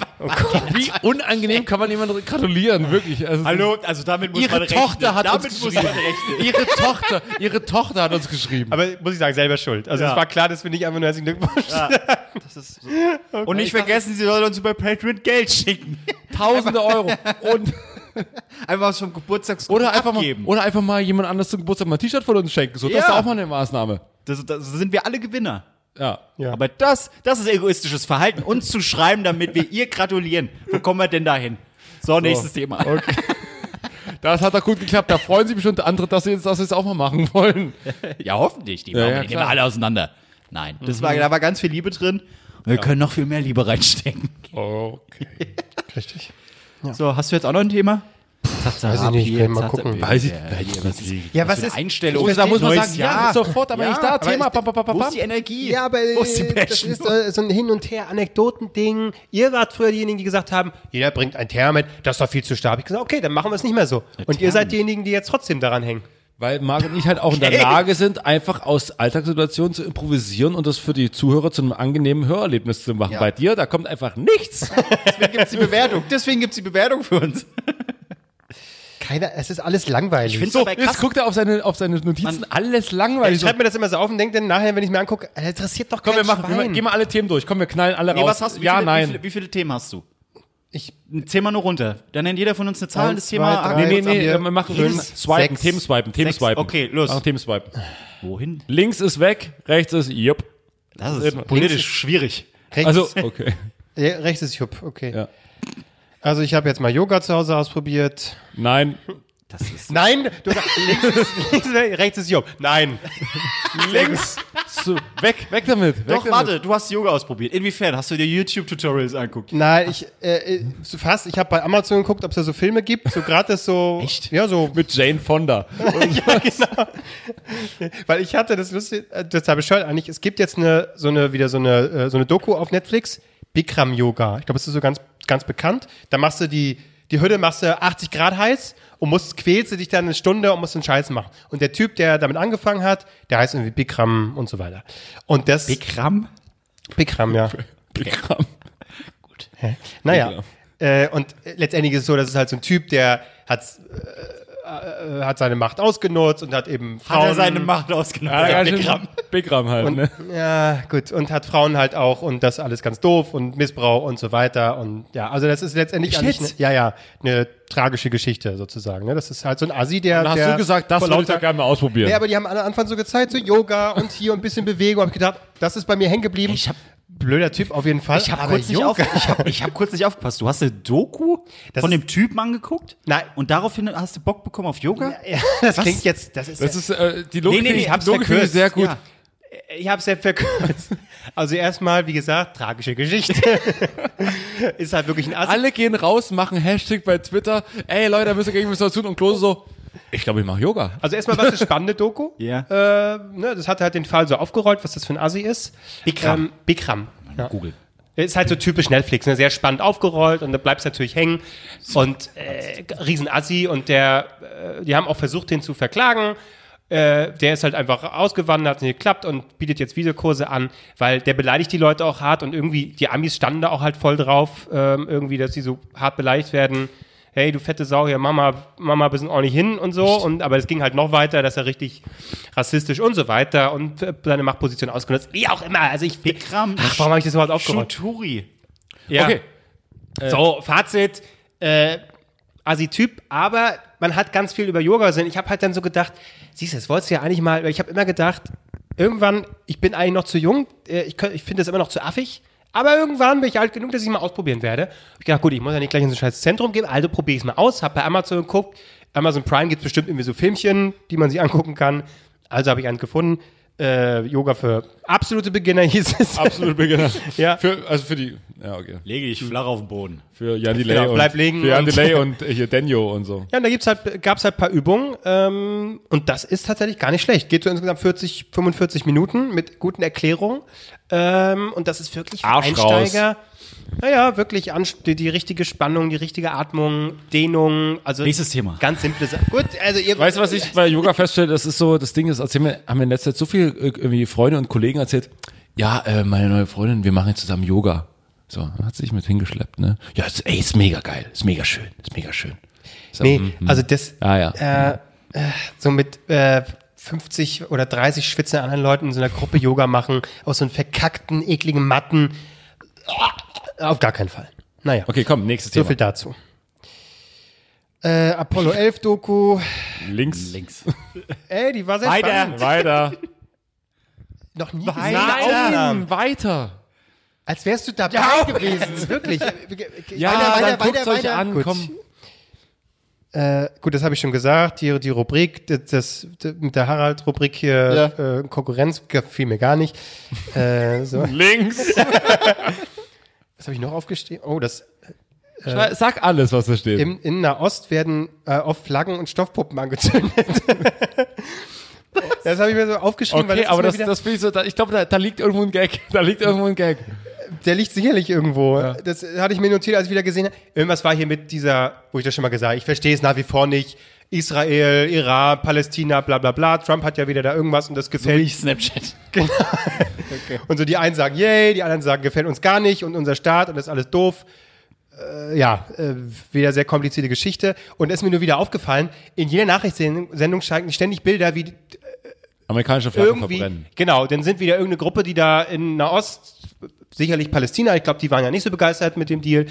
Wie unangenehm kann man jemandem gratulieren, wirklich. Also, Hallo, also damit muss Ihre man Tochter hat damit uns muss geschrieben. man rechnen. Ihre Tochter, ihre Tochter hat uns geschrieben. Aber muss ich sagen, selber schuld. Also Ja. es war klar, dass wir nicht einfach nur herzlichen Glückwunsch. Ist so. Und nicht vergessen, sie soll uns über Patreon Geld schicken. Tausende Euro. Und, Einfach was vom Geburtstags oder, einfach mal, abgeben. oder einfach mal jemand anders zum Geburtstag mal ein T-Shirt von uns schenken. So, das ist Ja. auch mal eine Maßnahme. Das, das sind wir alle Gewinner. Ja. Ja. Aber das, das ist egoistisches Verhalten, uns zu schreiben, damit wir ihr gratulieren. Wo kommen wir denn dahin? So, nächstes Thema. Das hat doch gut geklappt. Da freuen sich bestimmt andere, dass sie jetzt das jetzt auch mal machen wollen. Ja, hoffentlich. Die, Ja, machen ja, die nehmen alle auseinander. Nein, das war, da war ganz viel Liebe drin. Und wir können noch viel mehr Liebe reinstecken. Okay. Richtig. So, hast du jetzt auch noch ein Thema? Weiß ich nicht, wir mal gucken. Weiß ich. Ja, was ist Einstellung. Da muss man sagen, Jahr. ja, sofort, aber nicht da. aber Thema. ich- bam, Wo ist die Energie? Ja, aber Wo ist die das ist so ein Hin und Her Anekdotending. Ihr wart früher diejenigen, die gesagt haben, jeder bringt ein Teer mit, das ist doch viel zu stark. Ich gesagt, okay, dann machen wir es nicht mehr so. Und ihr seid diejenigen, die jetzt trotzdem daran hängen. Weil Marc und ich halt auch in der Lage sind, einfach aus Alltagssituationen zu improvisieren und das für die Zuhörer zu einem angenehmen Hörerlebnis zu machen. Bei dir, da kommt einfach nichts. Deswegen gibt's die Bewertung. Deswegen gibt's die Bewertung für uns. Keiner, es ist alles langweilig. Ich find's So, aber jetzt krass. guckt er auf seine, auf seine Notizen, alles langweilig. ich schreibe mir das immer so auf und denke dann nachher, wenn ich mir angucke, interessiert doch Komm, kein wir machen, wir, Schwein. gehen mal alle Themen durch. Komm, wir knallen alle Nee, raus. was hast du? Wie ja, viele, nein. Wie viele, wie viele Themen hast du? Ich, Zähl mal nur runter. Dann nennt jeder von uns eine Zahl. Eins, das Thema. drei, nee, nee, nee, wir machen fünf, Swipen, sechs, Themenswipen, Themenswipen. Okay, los. Machen Themenswipen. Wohin? Links ist weg, rechts ist jupp. Das ist politisch schwierig. rechts, Also, okay. ja, rechts ist Jupp, okay. Ja. Also ich habe jetzt mal Yoga zu Hause ausprobiert. Nein. Das ist. Nein, du sagst, links ist, links ist, rechts ist Jupp. Nein. Links. So, weg, weg damit. Weg Doch, damit. warte, du hast Yoga ausprobiert. Inwiefern? Hast du dir YouTube-Tutorials angeguckt? Nein, ich, äh, äh, so fast, ich habe bei Amazon geguckt, ob es da so Filme gibt, so gratis so. Echt? Ja, so. Mit Jane Fonda. ja, genau. Weil ich hatte das lustig, äh, total bescheuert eigentlich. Es gibt jetzt eine, so eine, wieder so eine, äh, so eine Doku auf Netflix, Bikram Yoga. Ich glaube, das ist so ganz, ganz bekannt. Da machst du die, die Hütte machst du 80 Grad heiß und musst, quälst du dich dann eine Stunde und musst den Scheiß machen. Und der Typ, der damit angefangen hat, der heißt irgendwie Bikram und so weiter. Und das. Bikram? Bikram, ja. Bikram. Naja. Bikram. Äh, und letztendlich ist es so, dass es halt so ein Typ, der hat, äh, äh, hat seine Macht ausgenutzt und hat eben Frauen. Hat er seine Macht ausgenommen? Ja, Ja, Bikram. Bikram halt, Und, ne? Ja, gut. Und hat Frauen halt auch und das alles ganz doof und Missbrauch und so weiter. Und ja, also das ist letztendlich eine, ja, ja, eine tragische Geschichte sozusagen. Ne? Das ist halt so ein Assi, der. Dann hast der du gesagt, das würde ich doch gerne mal ausprobieren. Ja, aber die haben am Anfang so gezeigt, so Yoga und hier ein bisschen Bewegung. Hab ich gedacht, das ist bei mir hängen geblieben. Ich hab- Blöder Typ auf jeden Fall. Ich habe aber kurz, nicht auf, Yoga- ich hab, ich hab kurz nicht aufgepasst. Du hast eine Doku Das von dem Typen angeguckt? Nein. Und daraufhin hast du Bock bekommen auf Yoga? Ja, das klingt jetzt, das ist, das ist, äh, die Logik Nee, nee, ich, hab's die Logik ich verkürzt. sehr gut. Ja. ich habe es sehr verkürzt. Also erstmal, wie gesagt, tragische Geschichte. ist halt wirklich ein Assi. Alle gehen raus, machen Hashtag bei Twitter. Ey, Leute, da müsst ihr gegen was tun. Und Klose so, ich glaube, ich mache Yoga. Also erstmal was eine spannende Doku. Ja. Äh, ne, das hat halt den Fall so aufgerollt, was das für ein Assi ist. Bikram. Ähm, Bikram. Ja. Google. Ist halt so typisch Netflix, ne? sehr spannend aufgerollt und da bleibst natürlich hängen. Und äh, Riesenassi und der, äh, die haben auch versucht, den zu verklagen. Äh, der ist halt einfach ausgewandert, hat nicht geklappt und bietet jetzt Videokurse an, weil der beleidigt die Leute auch hart und irgendwie, die Amis standen da auch halt voll drauf, ähm, irgendwie, dass sie so hart beleidigt werden. Hey, du fette Sau, hier, Mama, Mama, sind auch nicht hin und so. Und, aber es ging halt noch weiter, dass er richtig rassistisch und so weiter und äh, seine Machtposition ausgenutzt. Wie auch immer. Also ich, Bikram Ach, warum habe ich das überhaupt aufgerollt? Shuturi. Ja. Okay. So, Fazit. Äh, Assi-Typ, aber man hat ganz viel über Yoga gesehen. Ich habe halt dann so gedacht, siehst du, das wolltest du ja eigentlich mal, ich habe immer gedacht, irgendwann, ich bin eigentlich noch zu jung, äh, ich, ich finde das immer noch zu affig, aber irgendwann bin ich alt genug, dass ich mal ausprobieren werde. Hab ich gedacht, gut, ich muss ja nicht gleich in so ein scheiß Zentrum gehen, also probiere ich es mal aus, habe bei Amazon geguckt, Amazon Prime gibt bestimmt irgendwie so Filmchen, die man sich angucken kann, also habe ich einen gefunden, äh, Yoga für absolute Beginner hieß es. Absolut Beginner. Ja. Für, also für die, ja, okay. Lege dich flach auf den Boden. Für Jan Delay Genau, und, bleib liegen für Jan und- Delay und äh, hier Denjo und so. Ja, und da gibt's halt, gab's halt ein paar Übungen ähm, und das ist tatsächlich gar nicht schlecht. Geht so insgesamt 40, 45 Minuten mit guten Erklärungen ähm, und das ist wirklich für Arsch Einsteiger. Naja, wirklich die, die richtige Spannung, die richtige Atmung, Dehnung. Also Nächstes Thema. Ganz simple Sachen. Gut, also ihr Weißt du, was ich bei Yoga feststelle? Das ist so, das Ding ist, erzählen wir, haben wir in letzter Zeit so viel äh, irgendwie Freunde und Kollegen erzählt, ja, äh, meine neue Freundin, wir machen jetzt zusammen Yoga. So, hat sich mit hingeschleppt, ne? Ja, ist, ey, ist mega geil, ist mega schön, ist mega schön. Sag, Nee, hm, hm. also das Ah, ja. äh, äh, so mit äh, 50 oder 30 schwitzenden anderen Leuten in so einer Gruppe Yoga machen, aus so einen verkackten, ekligen Matten. Auf gar keinen Fall. Naja. Okay, komm, nächstes So Thema. viel dazu. Äh, Apollo 11 Doku. Links. Links. Ey, die war sehr Weiter. spannend. Weiter. Noch nie gesehen. Nein, Aufnahmen. weiter. Als wärst du dabei gewesen. Wirklich. Ja, Weiter, dann weiter, guckt's weiter, euch weiter. an, Gut. komm. Äh, gut, das habe ich schon gesagt. Die, die Rubrik, das, das, mit der Harald-Rubrik hier, äh, Konkurrenz, fiel mir gar nicht. Äh, so. Links. Was habe ich noch aufgestehen? Oh, das Schrei- Sag alles, was da steht. im, in Nahost werden äh, oft Flaggen und Stoffpuppen angezündet. das habe ich mir so aufgeschrieben, weil Okay, das aber das, das finde ich so, da, ich glaube, da, da liegt irgendwo ein Gag. Da liegt irgendwo ein Gag. der liegt sicherlich irgendwo. Das hatte ich mir notiert, als ich wieder gesehen habe. Irgendwas war hier mit dieser, wo ich das schon mal gesagt habe, ich verstehe es nach wie vor nicht. Israel, Iran, Palästina, bla bla bla. Trump hat ja wieder da irgendwas und das gefällt. Ich Snapchat. Und so die einen sagen, yay, die anderen sagen, gefällt uns gar nicht und unser Staat und das ist alles doof. Äh, ja, äh, wieder sehr komplizierte Geschichte. Und es ist mir nur wieder aufgefallen, in jeder Nachrichtssendung steigen ständig Bilder, wie Amerikanische Flaggen irgendwie, verbrennen. genau, dann sind wieder irgendeine Gruppe, die da in Nahost, sicherlich Palästina, ich glaube, die waren ja nicht so begeistert mit dem Deal.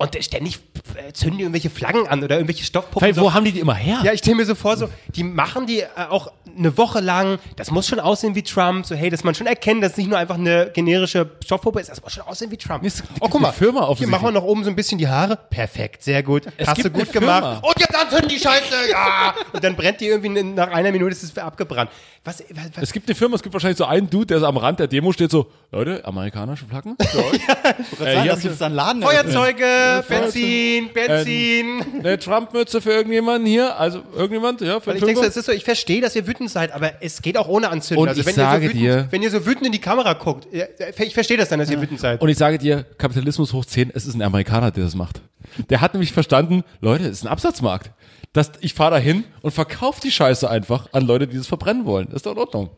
Und ständig äh, zünden die irgendwelche Flaggen an oder irgendwelche Stoffpuppen. Hey, so. wo haben die die immer her? Ja, ich stelle mir so vor, so, die machen die äh, auch eine Woche lang, das muss schon aussehen wie Trump, so hey, dass man schon erkennt, dass es nicht nur einfach eine generische Stoffpuppe ist, das muss schon aussehen wie Trump. Es oh, guck mal, Firma hier offensichtlich. machen wir noch oben so ein bisschen die Haare. Perfekt, sehr gut. Hast du gibt gut eine gemacht. Firma. Und jetzt anzünden die Scheiße, ja. Und dann brennt die irgendwie nach einer Minute ist es abgebrannt. Was, was, was Es gibt eine Firma, es gibt wahrscheinlich so einen Dude, der so am Rand der Demo steht, so, Leute, amerikanische Flaggen? Euch? äh, hier das gibt's dann Laden. Feuerzeuge, Benzin, Benzin. eine Trump-Mütze für irgendjemanden hier? Also irgendjemand, ja, für Weil ich denke, ist so, ich verstehe, dass ihr wütend seid, aber es geht auch ohne Anzünden. Und ich sage so wütend, dir- wenn ihr so wütend in die Kamera guckt, ja, ich verstehe das dann, dass ihr wütend seid. Und ich sage dir, Kapitalismus hoch 10, es ist ein Amerikaner, der das macht. Der hat nämlich verstanden, Leute, es ist ein Absatzmarkt. Das, ich fahre da hin und verkaufe die Scheiße einfach an Leute, die das verbrennen wollen. Das ist doch in Ordnung.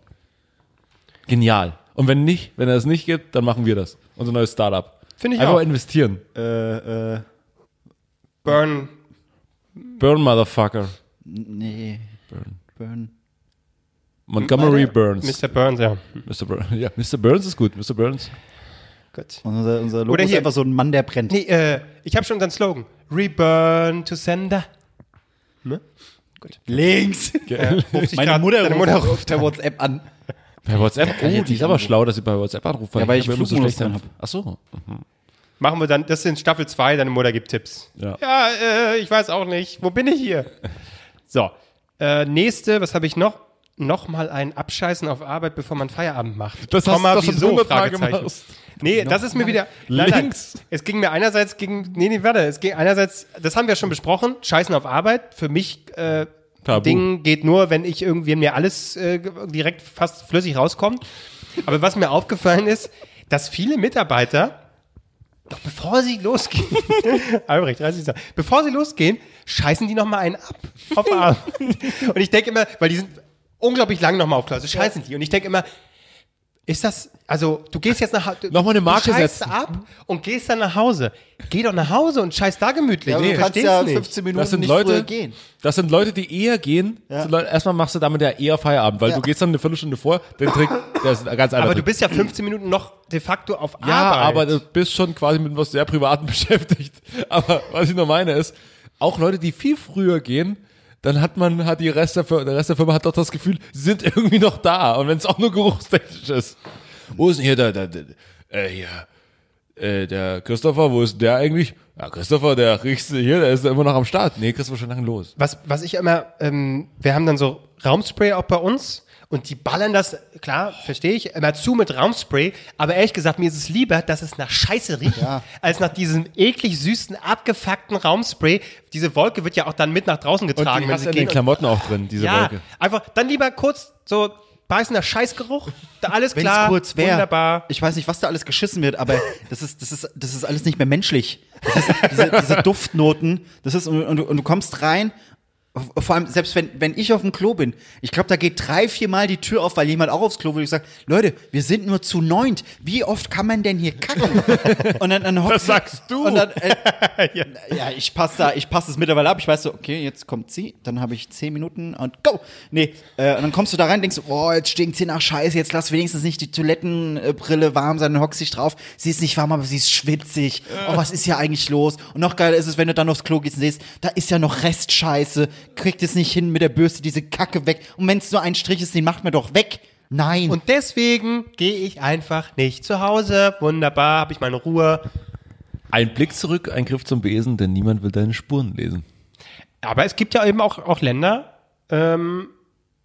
Genial. Und wenn nicht, wenn er es nicht gibt, dann machen wir das. Unser neues Startup. Finde ich Einfach auch. investieren. Äh, äh, Burn. Burn, Motherfucker. nee. Burn. Montgomery Burns. Mr. Burns, ja. Mr. Burns. Ja, Mr. Burns ist gut. Mr. Burns. Gut. Unser, unser Logo Oder ist hier. einfach so ein Mann, der brennt. Nee, äh, ich habe schon unseren Slogan. Reburn to sender. Links. Ruft sich Meine Mutter, deine ruft Mutter auf der WhatsApp an. Bei WhatsApp? ich Oh, die ist aber schlau, dass sie bei WhatsApp anruft. Ja, weil ich immer so Flugmodus schlecht dran habe. Ach so. Machen wir dann, das sind Staffel 2, deine Mutter gibt Tipps. Ja. Ja, äh, ich weiß auch nicht. Wo bin ich hier? So, äh, nächste, was habe ich noch? Nochmal ein Abscheißen auf Arbeit, bevor man Feierabend macht. Das hast du wieso? 100 Mal Fragezeichen. gemacht. Nee, das ist mir wieder. Nein, nein. Links. Es ging mir einerseits gegen. Nee, nee, warte. Es ging einerseits, das haben wir schon besprochen, Scheißen auf Arbeit. Für mich äh, Tabu. Ding geht nur, wenn ich irgendwie mir alles äh, direkt fast flüssig rauskommt. Aber was mir aufgefallen ist, dass viele Mitarbeiter doch bevor sie losgehen, Albrecht, 30 Sekunden. bevor sie losgehen, scheißen die nochmal einen ab auf Arbeit. Und ich denke immer, weil die sind unglaublich lang nochmal auf Klasse, scheißen die. Und ich denke immer, ist das, also du gehst jetzt nach Hause, Nochmal eine Marke du scheißt setzen. ab und gehst dann nach Hause. Geh doch nach Hause und scheiß da gemütlich. Ja, Ich du kannst ja nicht. 15 Minuten Das sind nicht Leute, gehen. das sind Leute, die eher gehen. Sind Leute, erstmal machst du damit ja eher Feierabend, weil Ja. du gehst dann eine Viertelstunde vor, den Trick, der ist ganz anderer Aber du bist ja 15 Minuten noch de facto auf Ja, Arbeit. aber du bist schon quasi mit was sehr Privaten beschäftigt. Aber was ich nur meine ist, auch Leute, die viel früher gehen, dann hat man, hat die Rest der, der Rest der Firma hat doch das Gefühl, sie sind irgendwie noch da. Und wenn es auch nur geruchstechnisch ist. Wo ist denn hier der, der, der äh, hier, äh, der Christopher, wo ist der eigentlich? Ja, Christopher, der riechste hier, der ist immer noch am Start. Nee, Christopher schon lange los. Was, was ich immer, ähm, wir haben dann so Raumspray auch bei uns und die ballern das, klar, verstehe ich, immer zu mit Raumspray, aber ehrlich gesagt, mir ist es lieber, dass es nach Scheiße riecht, als nach diesem eklig süßen, abgefuckten Raumspray. Diese Wolke wird ja auch dann mit nach draußen Und getragen, die wenn hast in den. Klamotten auch drin, diese ja, Wolke. einfach dann lieber kurz so beißender Scheißgeruch, da alles Wenn klar, kurz wäre. wunderbar. Ich weiß nicht, was da alles geschissen wird, aber das ist, das ist, das ist alles nicht mehr menschlich. Ist, diese, diese Duftnoten, das ist, und, und, und du kommst rein. Vor allem, selbst wenn, wenn ich auf dem Klo bin, ich glaube, da geht drei, vier Mal die Tür auf, weil jemand auch aufs Klo will. Ich sage, Leute, wir sind nur zu neunt. Wie oft kann man denn hier kacken? Und dann, dann hockt- Das sagst du. Und dann, äh, ja. ich passe da, ich passe es mittlerweile ab. Ich weiß so, okay, jetzt kommt sie, dann habe ich zehn Minuten und go. Nee, äh, und dann kommst du da rein, denkst boah, jetzt stinkt's hier nach Scheiße, jetzt lass wenigstens nicht die Toilettenbrille warm sein, dann hockst dich drauf. Sie ist nicht warm, aber sie ist schwitzig. Oh, was ist hier eigentlich los? Und noch geiler ist es, wenn du dann aufs Klo gehst und siehst, da ist ja noch Restscheiße. Kriegt es nicht hin mit der Bürste, diese Kacke weg. Und wenn es nur ein Strich ist, den macht man doch weg. Nein. Und deswegen gehe ich einfach nicht zu Hause. Wunderbar, habe ich meine Ruhe. Ein Blick zurück, ein Griff zum Besen, denn niemand will deine Spuren lesen. Aber es gibt ja eben auch, auch Länder, ähm,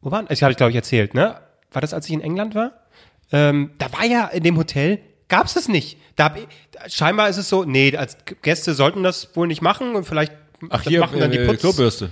wo waren, das habe ich glaube ich erzählt, ne? War das, als ich in England war? Ähm, da war ja in dem Hotel, gab es das nicht. Da scheinbar ist es so, nee, als Gäste sollten das wohl nicht machen und vielleicht Ach, hier, machen dann die äh, Putz, Klobürste.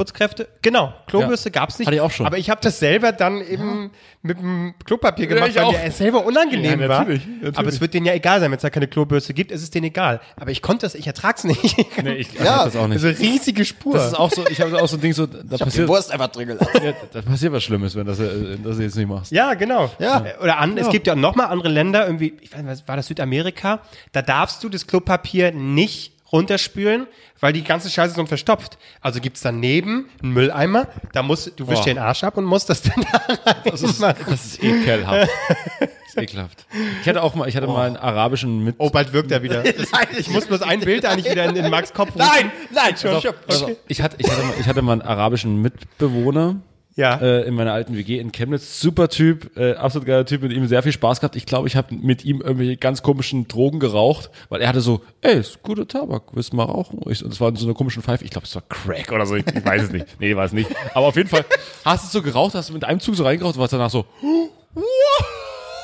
Putzkräfte. Genau, Klobürste gab's nicht. Hatte ich auch schon. Aber ich habe das selber dann eben mit dem Klopapier Ja, gemacht, ich weil auch. mir es selber unangenehm Ja, war. natürlich, natürlich. Aber es wird denen ja egal sein, wenn es da keine Klobürste gibt, ist es denen egal. Aber ich konnte das, ich ertrag's nicht. Nee, ich Ja, ja, das auch nicht. Also riesige Spur. Das ist auch so, ich habe auch so ein Ding so, da passiert, Wurst einfach drin gelassen. ja, da passiert was Schlimmes, wenn das, äh, das du jetzt nicht machst. Ja, genau. Ja. Oder an, es gibt ja noch mal andere Länder, irgendwie, ich weiß nicht, was war das Südamerika? Da darfst du das Klopapier nicht runterspülen, weil die ganze Scheiße so verstopft. Also gibt's daneben einen Mülleimer, da musst du wischst dir den Arsch ab und musst das dann da rein. Das ist, das ist ekelhaft. Das ist ekelhaft. Ich hatte auch mal, ich hatte mal einen arabischen mit. Oh, bald wirkt er wieder. Das, ich muss bloß ein Bild eigentlich wieder in, in Max Kopf rufen. Nein, nein, schon. Pass auf. ich, hatte, ich, hatte mal, ich hatte mal einen arabischen Mitbewohner Ja. äh, in meiner alten WG in Chemnitz. Super Typ, äh, absolut geiler Typ, mit ihm sehr viel Spaß gehabt. Ich glaube, ich habe mit ihm irgendwelche ganz komischen Drogen geraucht, weil er hatte so, ey, ist guter Tabak, willst du mal rauchen? Und ich- Und es war in so einer komischen Pfeife. Ich glaube, es war Crack oder so, ich, ich weiß es nicht. Nee, war es nicht. Aber auf jeden Fall, hast du so geraucht, hast du mit einem Zug so reingeraucht und warst danach so,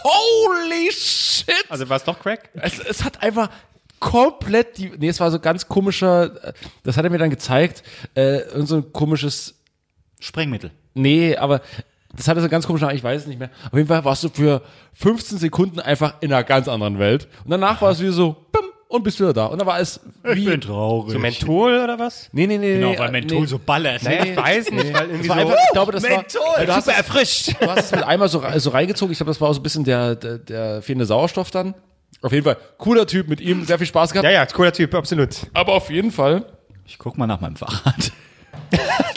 holy shit! Also war es doch Crack? Es, es hat einfach komplett die. Nee, es war so ganz komischer. äh, Das hat er mir dann gezeigt. Äh, so ein komisches. Sprengmittel. Nee, aber das hatte so ganz komischen Namen, ich weiß es nicht mehr. Auf jeden Fall warst du für 15 Sekunden einfach in einer ganz anderen Welt. Und danach war es wieder so, bim, und bist wieder da. Und dann war es wie. traurig. So Menthol oder was? nee, nee, nee. Genau, nee, weil Menthol nee. so ballert. Naja, ich weiß nicht, weil irgendwie so. einfach, ich glaube, das war. Du hast, super erfrischt. du hast es mit einmal so, so reingezogen. Ich glaube, das war auch so ein bisschen der, der, der fehlende Sauerstoff dann. Auf jeden Fall, cooler Typ mit ihm, sehr viel Spaß gehabt. Ja, ja, cooler Typ, absolut. Aber auf jeden Fall Ich guck mal nach meinem Fahrrad.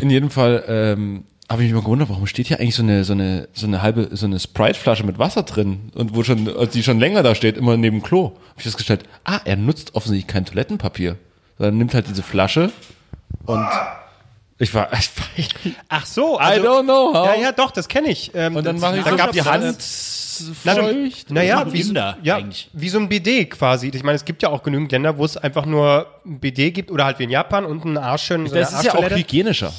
In jedem Fall ähm, habe ich mich mal gewundert, warum steht hier eigentlich so eine so eine so eine halbe so eine Sprite-Flasche mit Wasser drin und wo schon die schon länger da steht, immer neben dem Klo. Habe ich festgestellt, ah, er nutzt offensichtlich kein Toilettenpapier, sondern nimmt halt diese Flasche und ich war, ich war Ach so, I also, don't know how. Ja, ja, doch, das kenne ich. Ähm, Und dann mache ich da so gab die es Hand feucht. naja, wie, ja, eigentlich. wie so ein BD quasi. Ich meine, es gibt ja auch genügend Länder, wo es einfach nur ein BD gibt oder halt wie in Japan und einen Arsch schön. So Das ist ja auch hygienischer.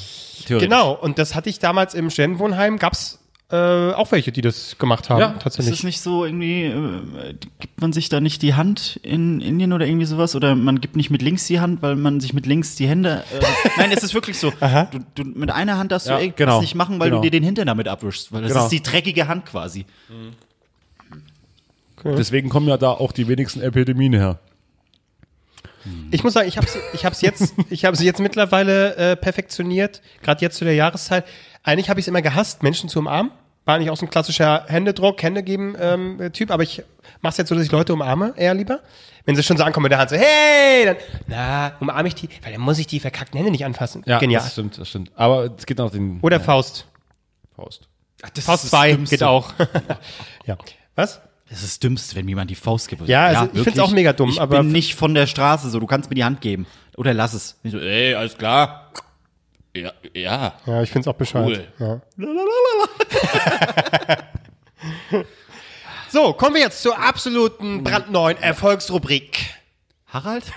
Genau, und das hatte ich damals im Studentenwohnheim, gab's äh, auch welche, die das gemacht haben, Ja, Ist tatsächlich. es nicht so irgendwie, äh, gibt man sich da nicht die Hand in Indien oder irgendwie sowas? Oder man gibt nicht mit links die Hand, weil man sich mit links die Hände. Äh, nein, es ist wirklich so. Du, du, mit einer Hand darfst du Ja, irgendwas genau, nicht machen, weil genau. du dir den Hintern damit abwischst. Weil das Genau. ist die dreckige Hand quasi. Deswegen kommen ja da auch die wenigsten Epidemien her. Ich muss sagen, ich habe ich hab's jetzt, ich habe sie jetzt mittlerweile äh, perfektioniert, gerade jetzt zu der Jahreszeit. Eigentlich habe ich es immer gehasst, Menschen zu umarmen. War nicht auch so ein klassischer Händedruck, Hände geben ähm, Typ, aber ich mache es jetzt so, dass ich Leute umarme, eher lieber. Wenn sie schon so ankommen mit der Hand so, hey, dann, na, umarme ich die, weil dann muss ich die verkackten Hände nicht anfassen. Ja, Genial. das stimmt, das stimmt. Aber es geht noch den Oder Faust. Faust. Faust 2 geht auch. ja. Was? Das ist das Dümmste, wenn jemand die Faust gibt. Ja, also ich wirklich. find's auch mega dumm, Ich aber- bin nicht von der Straße so, du kannst mir die Hand geben. Oder lass es. Ich so, ey, alles klar. Ja, ja. Ja, ich find's auch bescheuert. Cool. Ja. so, kommen wir jetzt zur absoluten brandneuen Erfolgsrubrik. Harald?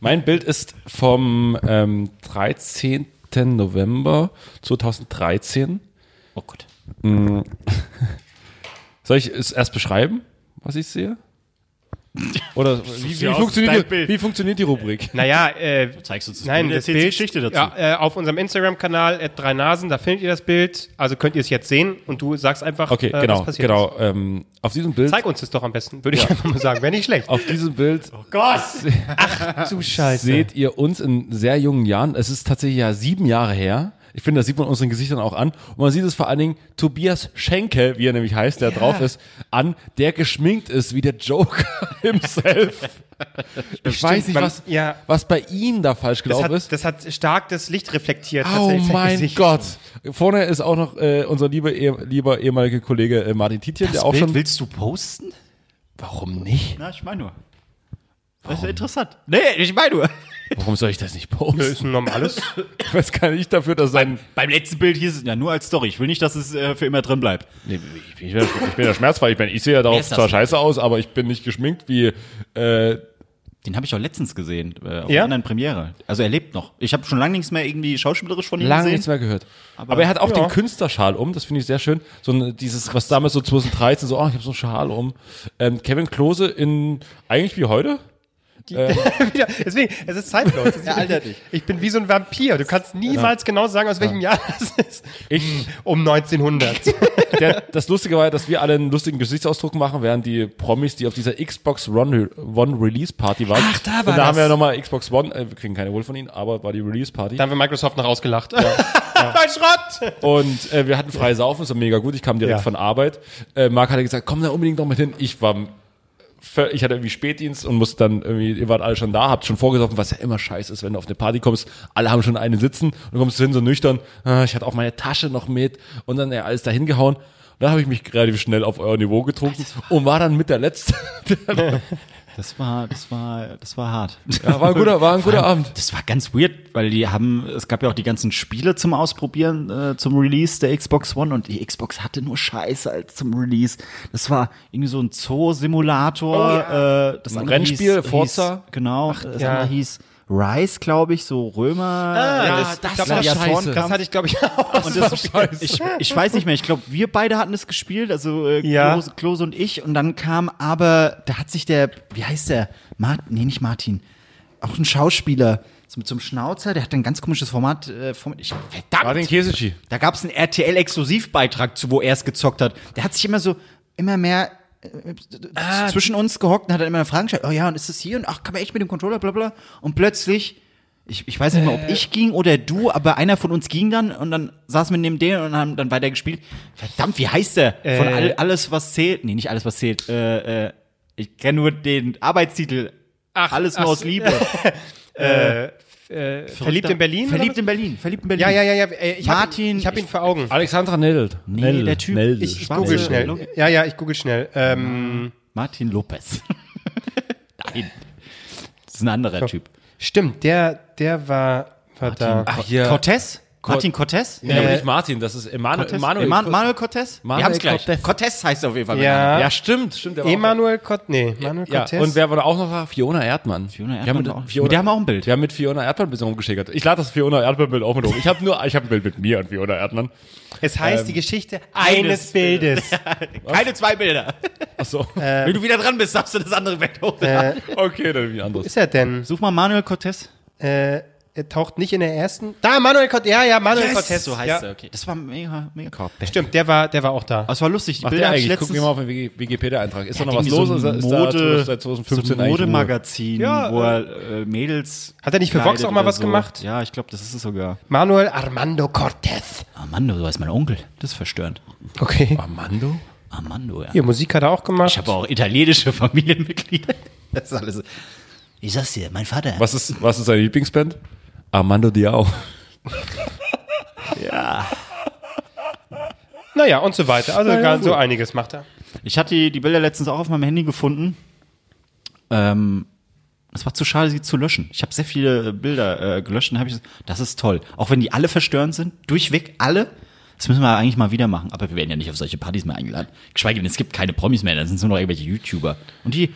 Mein Bild ist vom ähm, 13. November 2013. Oh Gott. Soll ich es erst beschreiben, was ich sehe? Oder wie, ja wie, funktioniert die, wie funktioniert die Rubrik? Naja, äh, Zeigst uns das nein, Bild, das Bild, Geschichte dazu. Ja, äh, auf unserem Instagram-Kanal at drei Nasen, da findet ihr das Bild. Also könnt ihr es jetzt sehen und du sagst einfach, Okay, äh, genau, was passiert genau. Ähm, auf diesem Bild. Zeig uns das doch am besten, würde ich einfach mal sagen. Wäre nicht schlecht. auf diesem Bild Gott! Ach du Scheiße. seht ihr uns in sehr jungen Jahren. Es ist tatsächlich ja sieben Jahre her. Ich finde, das sieht man unseren Gesichtern auch an. Und man sieht es vor allen Dingen Tobias Schenke, wie er nämlich heißt, der drauf ist, an, der geschminkt ist wie der Joker himself. Ich weiß nicht, man- was, ja. was bei ihm da falsch das gelaufen ist. das hat stark das Licht reflektiert. Oh mein Gesicht. Gott. Vorne ist auch noch äh, unser lieber, eh, lieber ehemaliger Kollege äh, Martin Tietjen, der auch schon. willst du posten? Warum nicht? Na, ich meine nur. Das ist ja interessant. Nee, ich meine nur. Warum soll ich das nicht Das posten? ist ein normales. Was kann ich dafür, dass sein. Beim letzten Bild hieß es ja nur als Story. Ich will nicht, dass es äh, für immer drin bleibt. Nee, ich, bin, ich bin ja schmerzfrei. Ich, bin, ich sehe ja darauf das zwar scheiße aus, aber ich bin nicht geschminkt wie. Äh, Den habe ich auch letztens gesehen, äh, auf Ja? einer anderen Premiere. Also er lebt noch. Ich habe schon lange nichts mehr irgendwie schauspielerisch von ihm lange gesehen. nichts mehr gehört. Aber, er hat auch ja. den Künstlerschal um, das finde ich sehr schön. So ein, dieses, was damals so 2013, so, oh, ich habe so einen Schal um. Ähm, Kevin Klose in, eigentlich wie heute? Wieder- Deswegen, es ist zeitlos. Es ist- Er altert nicht. Ich bin wie so ein Vampir. Du kannst niemals genau sagen, aus welchem Jahr das ist. Ich, Um 1900. der, das Lustige war ja, dass wir alle einen lustigen Gesichtsausdruck machen, während die Promis, die auf dieser Xbox One, One Release Party waren. Ach, da war Und da das. haben wir ja nochmal Xbox One, äh, wir kriegen keine wohl von ihnen, aber war die Release Party. Da haben wir Microsoft noch ausgelacht. Mein Schrott! Und äh, wir hatten frei saufen, das war mega gut. Ich kam direkt Ja. von Arbeit. Äh, Marc hatte gesagt, komm da unbedingt noch mit hin. Ich war, ich hatte irgendwie Spätdienst und musste dann irgendwie, ihr wart alle schon da, habt schon vorgesoffen, was ja immer scheiße ist, wenn du auf eine Party kommst. Alle haben schon einen sitzen und du kommst hin so nüchtern. Ah, ich hatte auch meine Tasche noch mit und dann ja alles dahin gehauen. Und dann habe ich mich relativ schnell auf euer Niveau getrunken und war dann mit der Letzte. Das war, das war, das war hart. Ja, war ein guter, war ein guter Abend. Das war ganz weird, weil die haben, es gab ja auch die ganzen Spiele zum Ausprobieren, äh, zum Release der Xbox One und die Xbox hatte nur Scheiße als zum Release. Das war irgendwie so ein Zoo-Simulator. äh, das andere Rennspiel, hieß, Forza. Hieß, genau, das ja. andere hieß Rise, glaube ich, so Römer. Ah, das- das ich glaub, war scheiße. Das hatte ich, glaube ich, auch. Und das, ich, ich weiß nicht mehr, ich glaube, wir beide hatten es gespielt, also äh, Ja. Klose, Klose und ich. Und dann kam aber, da hat sich der, wie heißt der? Martin, nee, nicht Martin, auch ein Schauspieler, so mit so einem Schnauzer, der hat ein ganz komisches Format. Äh, Format ich, verdammt! Martin Kesici. Da gab es einen RTL-Exklusivbeitrag zu, wo er es gezockt hat. Der hat sich immer so, immer mehr äh, zwischen uns gehockt und hat dann immer Fragen gestellt. Oh ja, und ist das hier? Und ach, kann man echt mit dem Controller, bla bla. Und plötzlich, ich, ich weiß nicht mehr, ob ich ging oder du, aber einer von uns ging dann und dann saßen wir neben dem und haben dann weiter gespielt. Verdammt, wie heißt der? Von all, alles, was zählt. Nee, nicht alles, was zählt. Äh, äh, ich kenne nur den Arbeitstitel. Ach, alles nur aus Liebe. Äh, verliebt in Berlin? Verliebt in Berlin. Verliebt in? Berlin. Ja, ja, ja, ja. äh, Ich hab Martin, ihn, ich habe ihn vor Augen. Alexandra Neld. Nee, der Typ. Neld. Ich, ich google schnell. Ja, ja, ich google schnell. Ähm, Martin Lopez. Nein. Das ist ein anderer Typ. stimmt, der, der war, war da. Ach, hier. Cortez? Martin Cortez? Nee, aber nicht Martin, das ist Emanuel. Cortez? Emanuel, Eman- Manuel Cortez? Manuel Wir haben's gleich. Cortez. Cortez heißt er auf jeden Fall. Ja. Ja, stimmt, stimmt. Emanuel Cort, nee, Manuel Ja, Cortez. und wer war da auch noch? Fiona Erdmann. Fiona Wir haben Erdmann mit, war auch- Fiona, mit der haben wir auch ein Bild. Wir haben mit Fiona Erdmann ein bisschen rumgeschickert. Ich lade das Fiona Erdmann-Bild auch mit hoch. Ich habe nur, ich habe ein Bild mit mir und Fiona Erdmann. es heißt die Geschichte eines Bildes. Keine zwei Bilder. Achso. Wenn du wieder dran bist, darfst du das andere Bild hochladen. Okay, dann wie anderes. ist er denn? Such mal Manuel Cortez. Äh, er taucht nicht in der ersten. Da, Manuel Cortez. Ja, ja, Manuel Cortez. So heißt ja. er, okay. Das war mega, mega. Stimmt, der war, der war auch da. Es war lustig. Die Macht Bilder eigentlich? Guck letztens mir mal auf den Wiki- Wikipedia-Eintrag. Ist da noch was los? so Ist, ein ist Mode, da seit 2015 so ein? Modemagazin, Ja, wo er äh, Mädels. Hat er nicht für Vox auch mal was so. gemacht? Ja, ich glaube, das ist es sogar. Manuel Armando Cortez. Armando, du heißt mein Onkel. Das ist verstörend. Okay. Armando? Armando, ja. Hier, Musik hat er auch gemacht. Ich habe auch italienische Familienmitglieder. Das ist alles. Ich sag's dir, mein Vater. Was ist, was ist seine Lieblingsband? Armando Diao. Naja, und so weiter. Also ganz so einiges macht er. Ich hatte die, die Bilder letztens auch auf meinem Handy gefunden. Ähm, es war zu schade, sie zu löschen. Ich habe sehr viele Bilder äh, gelöscht und habe ich gesagt, das ist toll. Auch wenn die alle verstörend sind, durchweg alle. Das müssen wir eigentlich mal wieder machen. Aber wir werden ja nicht auf solche Partys mehr eingeladen. Geschweige denn, es gibt keine Promis mehr, da sind es nur noch irgendwelche YouTuber. Und die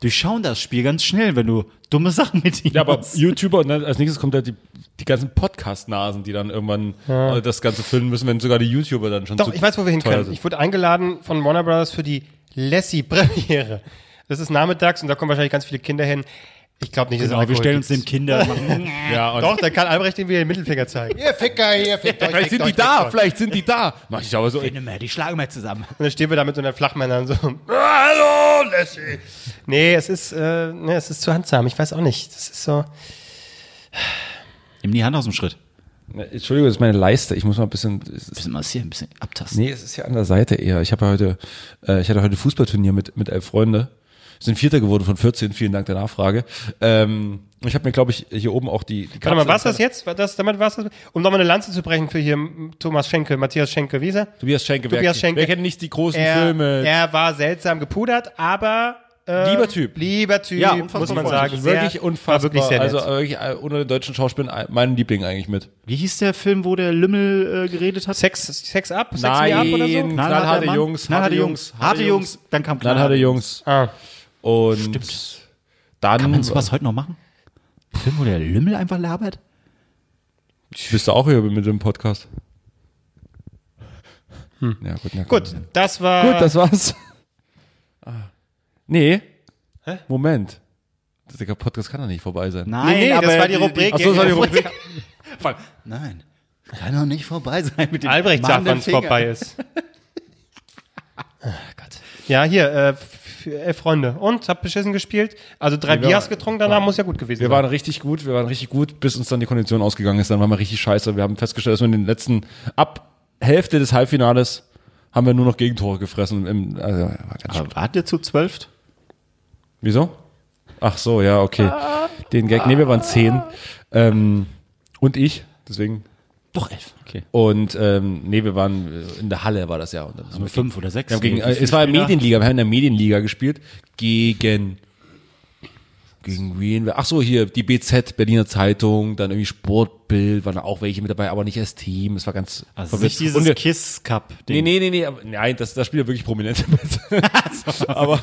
durchschauen das Spiel ganz schnell, wenn du dumme Sachen mit ihnen Ja, aber machst. YouTuber und dann als nächstes kommt halt die, die ganzen Podcast-Nasen, die dann irgendwann äh, das Ganze füllen müssen, wenn sogar die YouTuber dann schon Doch, zu ich weiß, wo wir hin können. sind. Ich wurde eingeladen von Warner Brothers für die Lassie-Premiere. Das ist nachmittags und da kommen wahrscheinlich ganz viele Kinder hin. Ich glaube nicht, dass es Genau, wir stellen uns gibt. dem Kinder. machen- Ja, und Doch, da kann Albrecht den wieder den Mittelfinger zeigen. Ihr Ficker, ihr fickt euch, vielleicht fickt sind die euch, da, fickt euch. vielleicht sind die da. Mach ich aber so. Finde mehr, die schlagen wir zusammen. Und dann stehen wir da mit so einer Flachmännern so. Hallo, Lassie. Nee, es ist, äh, nee, es ist zu handsam. Ich weiß auch nicht. Das ist so. Nimm die Hand aus dem Schritt. Entschuldigung, das ist meine Leiste. Ich muss mal ein bisschen. ist- Bisschen massieren, ein bisschen abtasten. Nee, es ist ja an der Seite eher. Ich habe ja heute, äh, ich hatte heute Fußballturnier mit, mit elf Freunde. Wir sind Vierter geworden von 14. Vielen Dank der Nachfrage. Ähm, ich habe mir, glaube ich, hier oben auch die. die Warte mal, was das jetzt? War Das, damit war's das? Um nochmal eine Lanze zu brechen für hier Thomas Schenkel, Matthias Schenkel, wie ist er? Tobias Schenke. wer- Tobias Schenke. Wer kennt nicht die großen Er, Filme? er war seltsam gepudert, aber äh, Lieber Typ. Lieber Typ, Ja, unfassbar muss man sagen. wirklich Sehr- unfassbar. War wirklich sehr nett. also wirklich äh, unter den deutschen Schauspielern äh, mein Liebling eigentlich mit. Wie hieß der Film, wo der Lümmel äh, geredet hat? Sex, Sex up? Sex me up oder so? Nein. knallharte? Jungs, knallharte harte Jungs, Jungs, harte Jungs. Dann kam Dann hatte Jungs. Ah. Und Stimmt. dann Kann man sowas heute noch machen? Film, wo der Lümmel einfach labert? bist du auch hier mit dem Podcast. Ja, gut, na, komm. Gut, das war. Gut, das war's. Ah. Nee. Moment. Der Podcast kann doch nicht vorbei sein. Nein, Nee, nee, das war die Rubrik. Ach so, das war die Rubrik. Nein. Kann doch nicht vorbei sein mit dem Albrecht sagt, wann es vorbei ist. Ah, Gott. Ja, hier, äh, elf Freunde. Und, habt beschissen gespielt? Also drei wir Biers getrunken, danach muss ja gut gewesen Wir sein. waren richtig gut, wir waren richtig gut, bis uns dann die Kondition ausgegangen ist. Dann waren wir richtig scheiße. Wir haben festgestellt, dass wir in den letzten, ab Hälfte des Halbfinales, haben wir nur noch Gegentore gefressen. Im, also, war ganz Aber wart ihr zu zwölf? Wieso? Ach so, ja, okay. Den Gag, nee, wir waren zehn. Ähm, und ich, deswegen. Doch elf. Okay. Und ähm, nee, wir waren äh, in der Halle, war das ja. Und dann sind wir Fünf oder sechs. Wir haben gegen, äh, es war Medienliga, wir haben in der Medienliga gespielt. Gegen. Gegen wen? Ach so, hier, die BZ, Berliner Zeitung, dann irgendwie Sportbild, waren da auch welche mit dabei, aber nicht als Team. Es war ganz. Also verwirrt. nicht dieses Und Kiss Cup. Nee, nee, nee, nee, aber, nein, das, da spielen ja wirklich Prominente mit. aber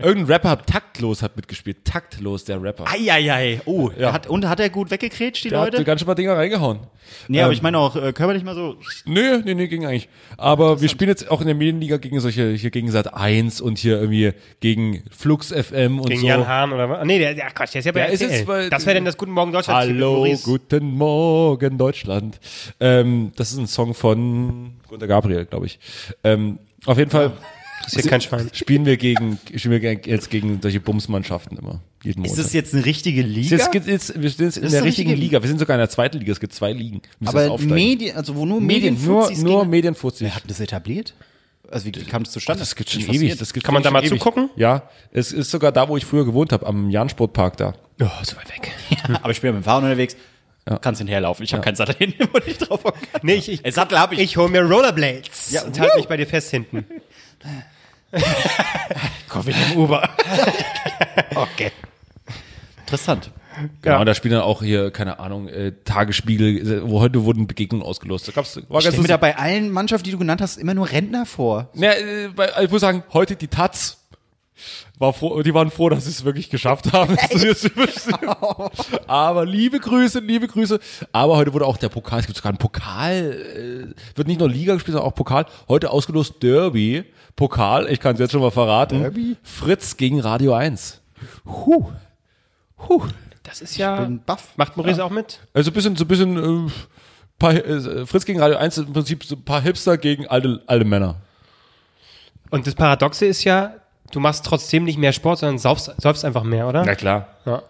irgendein Rapper hat taktlos hat mitgespielt. Taktlos, der Rapper. Eieiei. Oh, Ja. hat, und hat er gut weggekrätscht, die der hat Leute? ganz schön mal Dinger reingehauen. Nee, aber Ähm, ich meine auch äh, körperlich mal so. Nö, nee, nee, ging eigentlich. Aber wir spielen jetzt auch in der Medienliga gegen solche, hier gegen Sat 1 und hier irgendwie gegen Flux FM und Gegen so. Jan Hahn oder was? Nee, der, der Quatsch, der ist ja bei ist RTL. bei- das wäre denn das Guten Morgen Deutschland. Hallo, guten Morgen, Deutschland. Ähm, das ist ein Song von Gunter Gabriel, glaube ich. Ähm, auf jeden Fall Interessiert kein Schwein. spielen wir gegen, spielen wir jetzt gegen solche Bumsmannschaften immer. Jeden Ist Montag. das jetzt eine richtige Liga? Es gibt jetzt, wir sind jetzt in ist der eine richtigen richtige Liga. Wir sind sogar in der zweiten Liga. Es gibt zwei Ligen. Wir müssen jetzt aber. Medien, also wo nur Medien, nur, Medienfuzis nur gegen- Medienfuzis. Wer hat das etabliert? Also wie, wie kam es zustande? Das gibt schon ewig. Das gibt Kann man da mal ewig. zugucken? Ja, es ist sogar da, wo ich früher gewohnt habe, am Jansportpark da. Oh, so weit weg. aber ich bin ja mit dem Fahrrad unterwegs. Ja. Kannst hinterherlaufen. Ich habe keinen Sattel hin, wo ich drauf hocken kann. Nee, ich, ich, Sattel habe ich. ich hole mir Rollerblades Ja, und halte mich bei dir fest hinten. Komm mit dem Uber. okay. Interessant. Genau, Ja. und da spielen dann auch hier, keine Ahnung, äh, Tagesspiegel, wo heute wurden Begegnungen ausgelost. Da gab's, war Ich stelle mir da bei allen Mannschaften, die du genannt hast, immer nur Rentner vor. Ja, äh, bei- ich muss sagen, heute die Taz. War froh, die waren froh, dass sie es wirklich geschafft haben. Aber liebe Grüße, liebe Grüße. Aber heute wurde auch der Pokal, es gibt sogar einen Pokal, äh, wird nicht nur Liga gespielt, sondern auch Pokal. Heute ausgelost Derby, Pokal, ich kann es jetzt schon mal verraten. Derby? Fritz gegen Radio 1. Huh. Huh. Das ist ja. bin baff. Macht Maurice auch mit? Also ein bisschen, so ein bisschen, äh, paar, äh, Fritz gegen Radio 1 ist im Prinzip so ein paar Hipster gegen alte, alte Männer. Und das Paradoxe ist ja, du machst trotzdem nicht mehr Sport, sondern saufst, säufst einfach mehr, oder? klar. Ja.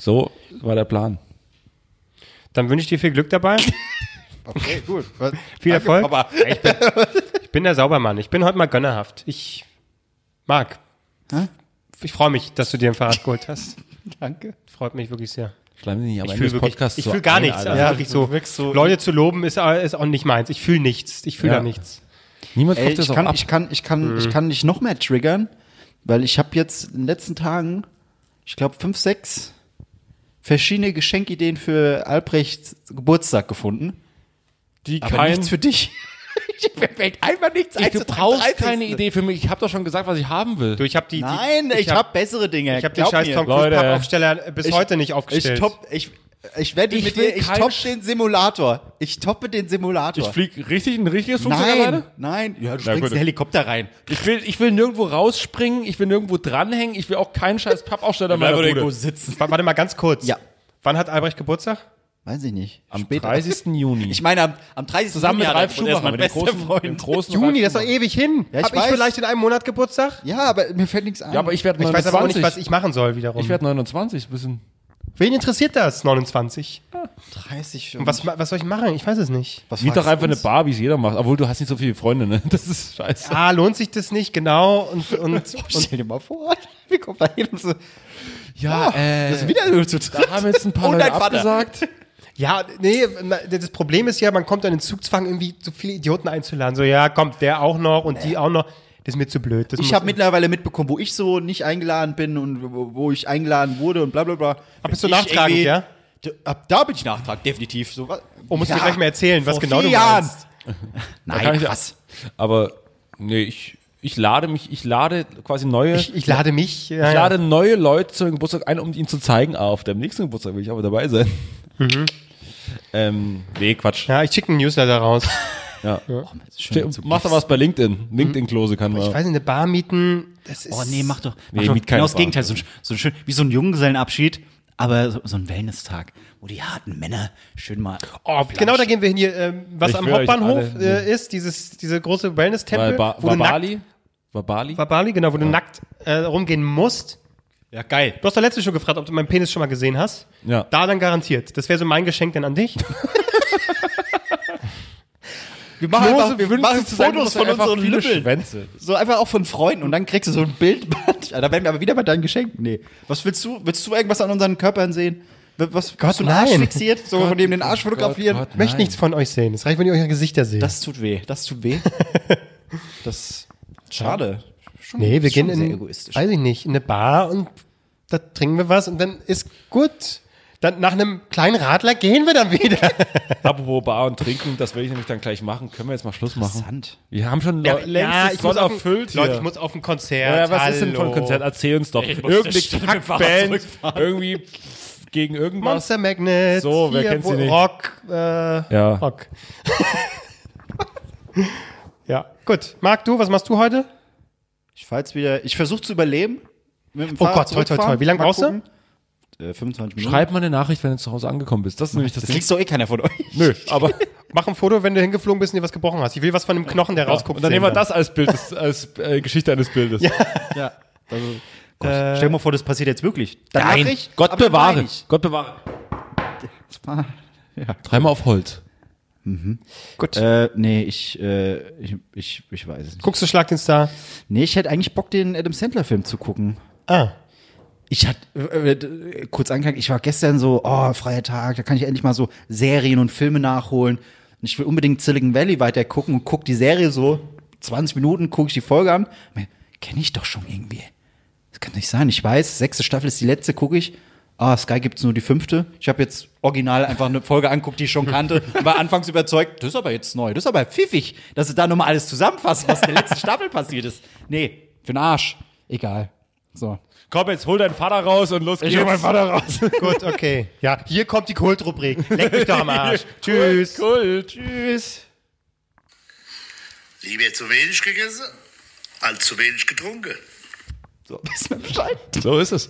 So war der Plan. Dann wünsche ich dir viel Glück dabei. Okay, gut. Viel Erfolg. Ja, ich, bin, ich bin der Saubermann. Ich bin heute mal gönnerhaft. Ich mag. Ich freue mich, dass du dir ein Fahrrad geholt hast. Danke. Freut mich wirklich sehr. Schleimen Sie nicht am Ich Ende fühle des Podcasts ich so fühle gar ein, nichts. Also Ja, wirklich so, so- Leute zu loben ist, ist auch nicht meins. Ich fühle nichts. Ich fühle Ja. da nichts. Niemand Ey, ich, auch kann, ab. ich kann, ich kann, ich kann nicht noch mehr triggern, weil ich habe jetzt in den letzten Tagen ich glaube, fünf, sechs verschiedene Geschenkideen für Albrechts Geburtstag gefunden. Die Aber kein, nichts für dich. Mir fällt einfach nichts ich, ein. du brauchst 30.. keine Idee für mich. Ich habe doch schon gesagt, was ich haben will. Du, ich habe die, die. Nein, ich, hab- hab bessere Dinge. Ich habe den scheiß. Tom Cruise Leute. Pappaufsteller bis Ich- heute nicht Ich aufgestellt. top, ich, ich wette Ich mit will dir, ich kein top Sch- den Simulator. Ich toppe den Simulator. Ich fliege richtig ein richtiges Flugzeug nein, alleine? nein. Ja, du Na springst gut. in den Helikopter rein. Ich will, ich will nirgendwo rausspringen, ich will nirgendwo dranhängen, ich will auch keinen scheiß Pappaufsteller in meiner Bude. sitzen. Wa- Warte mal ganz kurz. Ja. Wann hat Albrecht Geburtstag? Weiß ich nicht. Am 30. Juni. Ich meine, am, am 30. Zusammen mit Juni Ralf der ist Schumacher, mein mit dem bester großen, Freund. dem großen Juni, Ralf das ist doch ewig hin. Ja, ich hab ich weiß. vielleicht in einem Monat Geburtstag? Ja, aber mir fällt nichts ein. Ja, aber ich werde Ich 29. weiß aber auch nicht, was ich machen soll wiederum. Ich werde 29, bisschen. Wen interessiert das? 29. 30. Und was, was soll ich machen? Ich weiß es nicht. was Miet doch einfach du eine uns? Bar, wie es jeder macht. Obwohl, du hast nicht so viele Freunde, ne? Das ist scheiße. Ah, lohnt sich das nicht? Genau. Und, und, und Stell dir mal vor, wir kommen da hin und so. Ja, äh, Das ist wieder nur zu da haben jetzt ein paar Und Leute abgesagt. Ja, nee, das Problem ist ja, man kommt dann in den Zugzwang, irgendwie so viele Idioten einzuladen. So, ja, kommt der auch noch und die auch noch. Das ist mir zu blöd. Das Ich habe mittlerweile mitbekommen, wo ich so nicht eingeladen bin und wo, ich eingeladen wurde und bla bla bla. Aber bist du nachtragend, ja? Ab da bin ich nachtragend, definitiv. So, was- Oh, musst du Ja, mir gleich mal erzählen, was genau du Jahren. meinst. kann Nein, ich- krass. Aber, nee, ich, ich lade mich, ich lade quasi neue, Ich, ich lade mich. Ja, ich ja. lade neue Leute zum Geburtstag ein, um ihnen zu zeigen, ah, auf dem nächsten Geburtstag will ich aber dabei sein. Ähm, nee, Quatsch. ja, ich schicke einen Newsletter raus. Ja. Schön, Ste- Mach doch was bei LinkedIn. LinkedIn-Klose kann man. Ich weiß nicht, eine Bar mieten, das ist. Oh nee, mach doch. Mach Nee, doch genau das. Gegenteil. So, ein- so ein schön, wie so ein Junggesellenabschied, aber so, so ein Wellness-Tag, wo die harten Männer schön mal. Oh, genau, da gehen wir hin hier, ähm, was Ich am Hauptbahnhof alle- äh, ist, dieses, diese große Wellness-Tempel. Weil ba wo du nackt- Bali? War Bali? War Bali, genau, wo du nackt äh, rumgehen musst. Ja, geil. Du hast doch letztens schon gefragt, ob du meinen Penis schon mal gesehen hast. Ja. Da dann garantiert. Das wäre so mein Geschenk dann an dich. Wir machen Klose einfach, wir machen sich zu sagen, Fotos von unseren. Schwänze. So einfach auch von Freunden und dann kriegst du so ein Bildband. Da werden wir aber wieder bei deinen Geschenken. Nee. Was willst du? Willst du irgendwas an unseren Körpern sehen? Was, Gott, hast du einen Arsch nein. fixiert? So von dem den Arsch fotografieren? Gott, Ich möchte nichts von euch sehen. Es reicht, wenn ihr eure Gesichter seht. Das tut weh. Das tut weh. das schade. Schon, nee, wir schon gehen sehr in, egoistisch. weiß ich nicht, in eine Bar und da trinken wir was und dann ist gut. Dann nach einem kleinen Radler gehen wir dann wieder. Apropos Bar und Trinken, das will ich nämlich dann gleich machen. Können wir jetzt mal Schluss machen? Interessant. Wir haben schon ja, längst ich muss auf ein, erfüllt Leute, ich muss auf ein Konzert. ja, was ist denn von hallo. Konzert? Erzähl uns doch. Fahrrad Kackband, irgendwie gegen irgendwas. Monster Magnet. So, wer hier, kennt sie nicht? Rock. Äh, Ja. Rock. ja, gut. Marc, du, was machst du heute? Ich fahr jetzt wieder. Ich versuche zu überleben. Mit dem Oh Fahrrad Gott, toi, toi. zurückfahren. Wie lange brauchst du? Äh, 25 Minuten. Schreib mal eine Nachricht, wenn du zu Hause angekommen bist. Das ist nämlich das, Das Ding. liest doch eh keiner von euch. Nö, aber Mach ein Foto, wenn du hingeflogen bist und dir was gebrochen hast. Ich will was von dem Knochen, der rausguckt. und dann nehmen wir das als Bild, des, als äh, Geschichte eines Bildes. Ja. Also, Gott. Stell dir mal vor, das passiert jetzt wirklich. Dann Nein, ich, Gott bewahre. Gott bewahre. Das war- Ja. Dreimal auf Holz. Gut. Äh, nee, ich, äh, ich, ich, ich weiß es nicht. Guckst du Schlag den Star? Nee, ich hätte eigentlich Bock, den Adam Sandler-Film zu gucken. Ah. Ich hatte, äh, äh, kurz angefangen, ich war gestern so, oh, freier Tag, da kann ich endlich mal so Serien und Filme nachholen. Und ich will unbedingt Silicon Valley weiter gucken und guck die Serie so, 20 Minuten gucke ich die Folge an. Kenne ich doch schon irgendwie. Das kann nicht sein. Ich weiß, sechste Staffel ist die letzte, gucke ich. Ah, Sky gibt's nur die fünfte. Ich habe jetzt original einfach eine Folge anguckt, die ich schon kannte. Und war anfangs überzeugt, das ist aber jetzt neu, das ist aber pfiffig, dass sie da nochmal alles zusammenfassen, was in der letzten Staffel passiert ist. Nee, für den Arsch. Egal. So. Komm, jetzt hol deinen Vater raus und los geht's. Ich Vater raus. Gut, okay. Ja, hier kommt die Kultrubrik. Leck mich doch am Arsch. Tschüss. Kult. Tschüss. Lieber zu wenig gegessen, als zu wenig getrunken. So, wissen wir Bescheid. So ist es.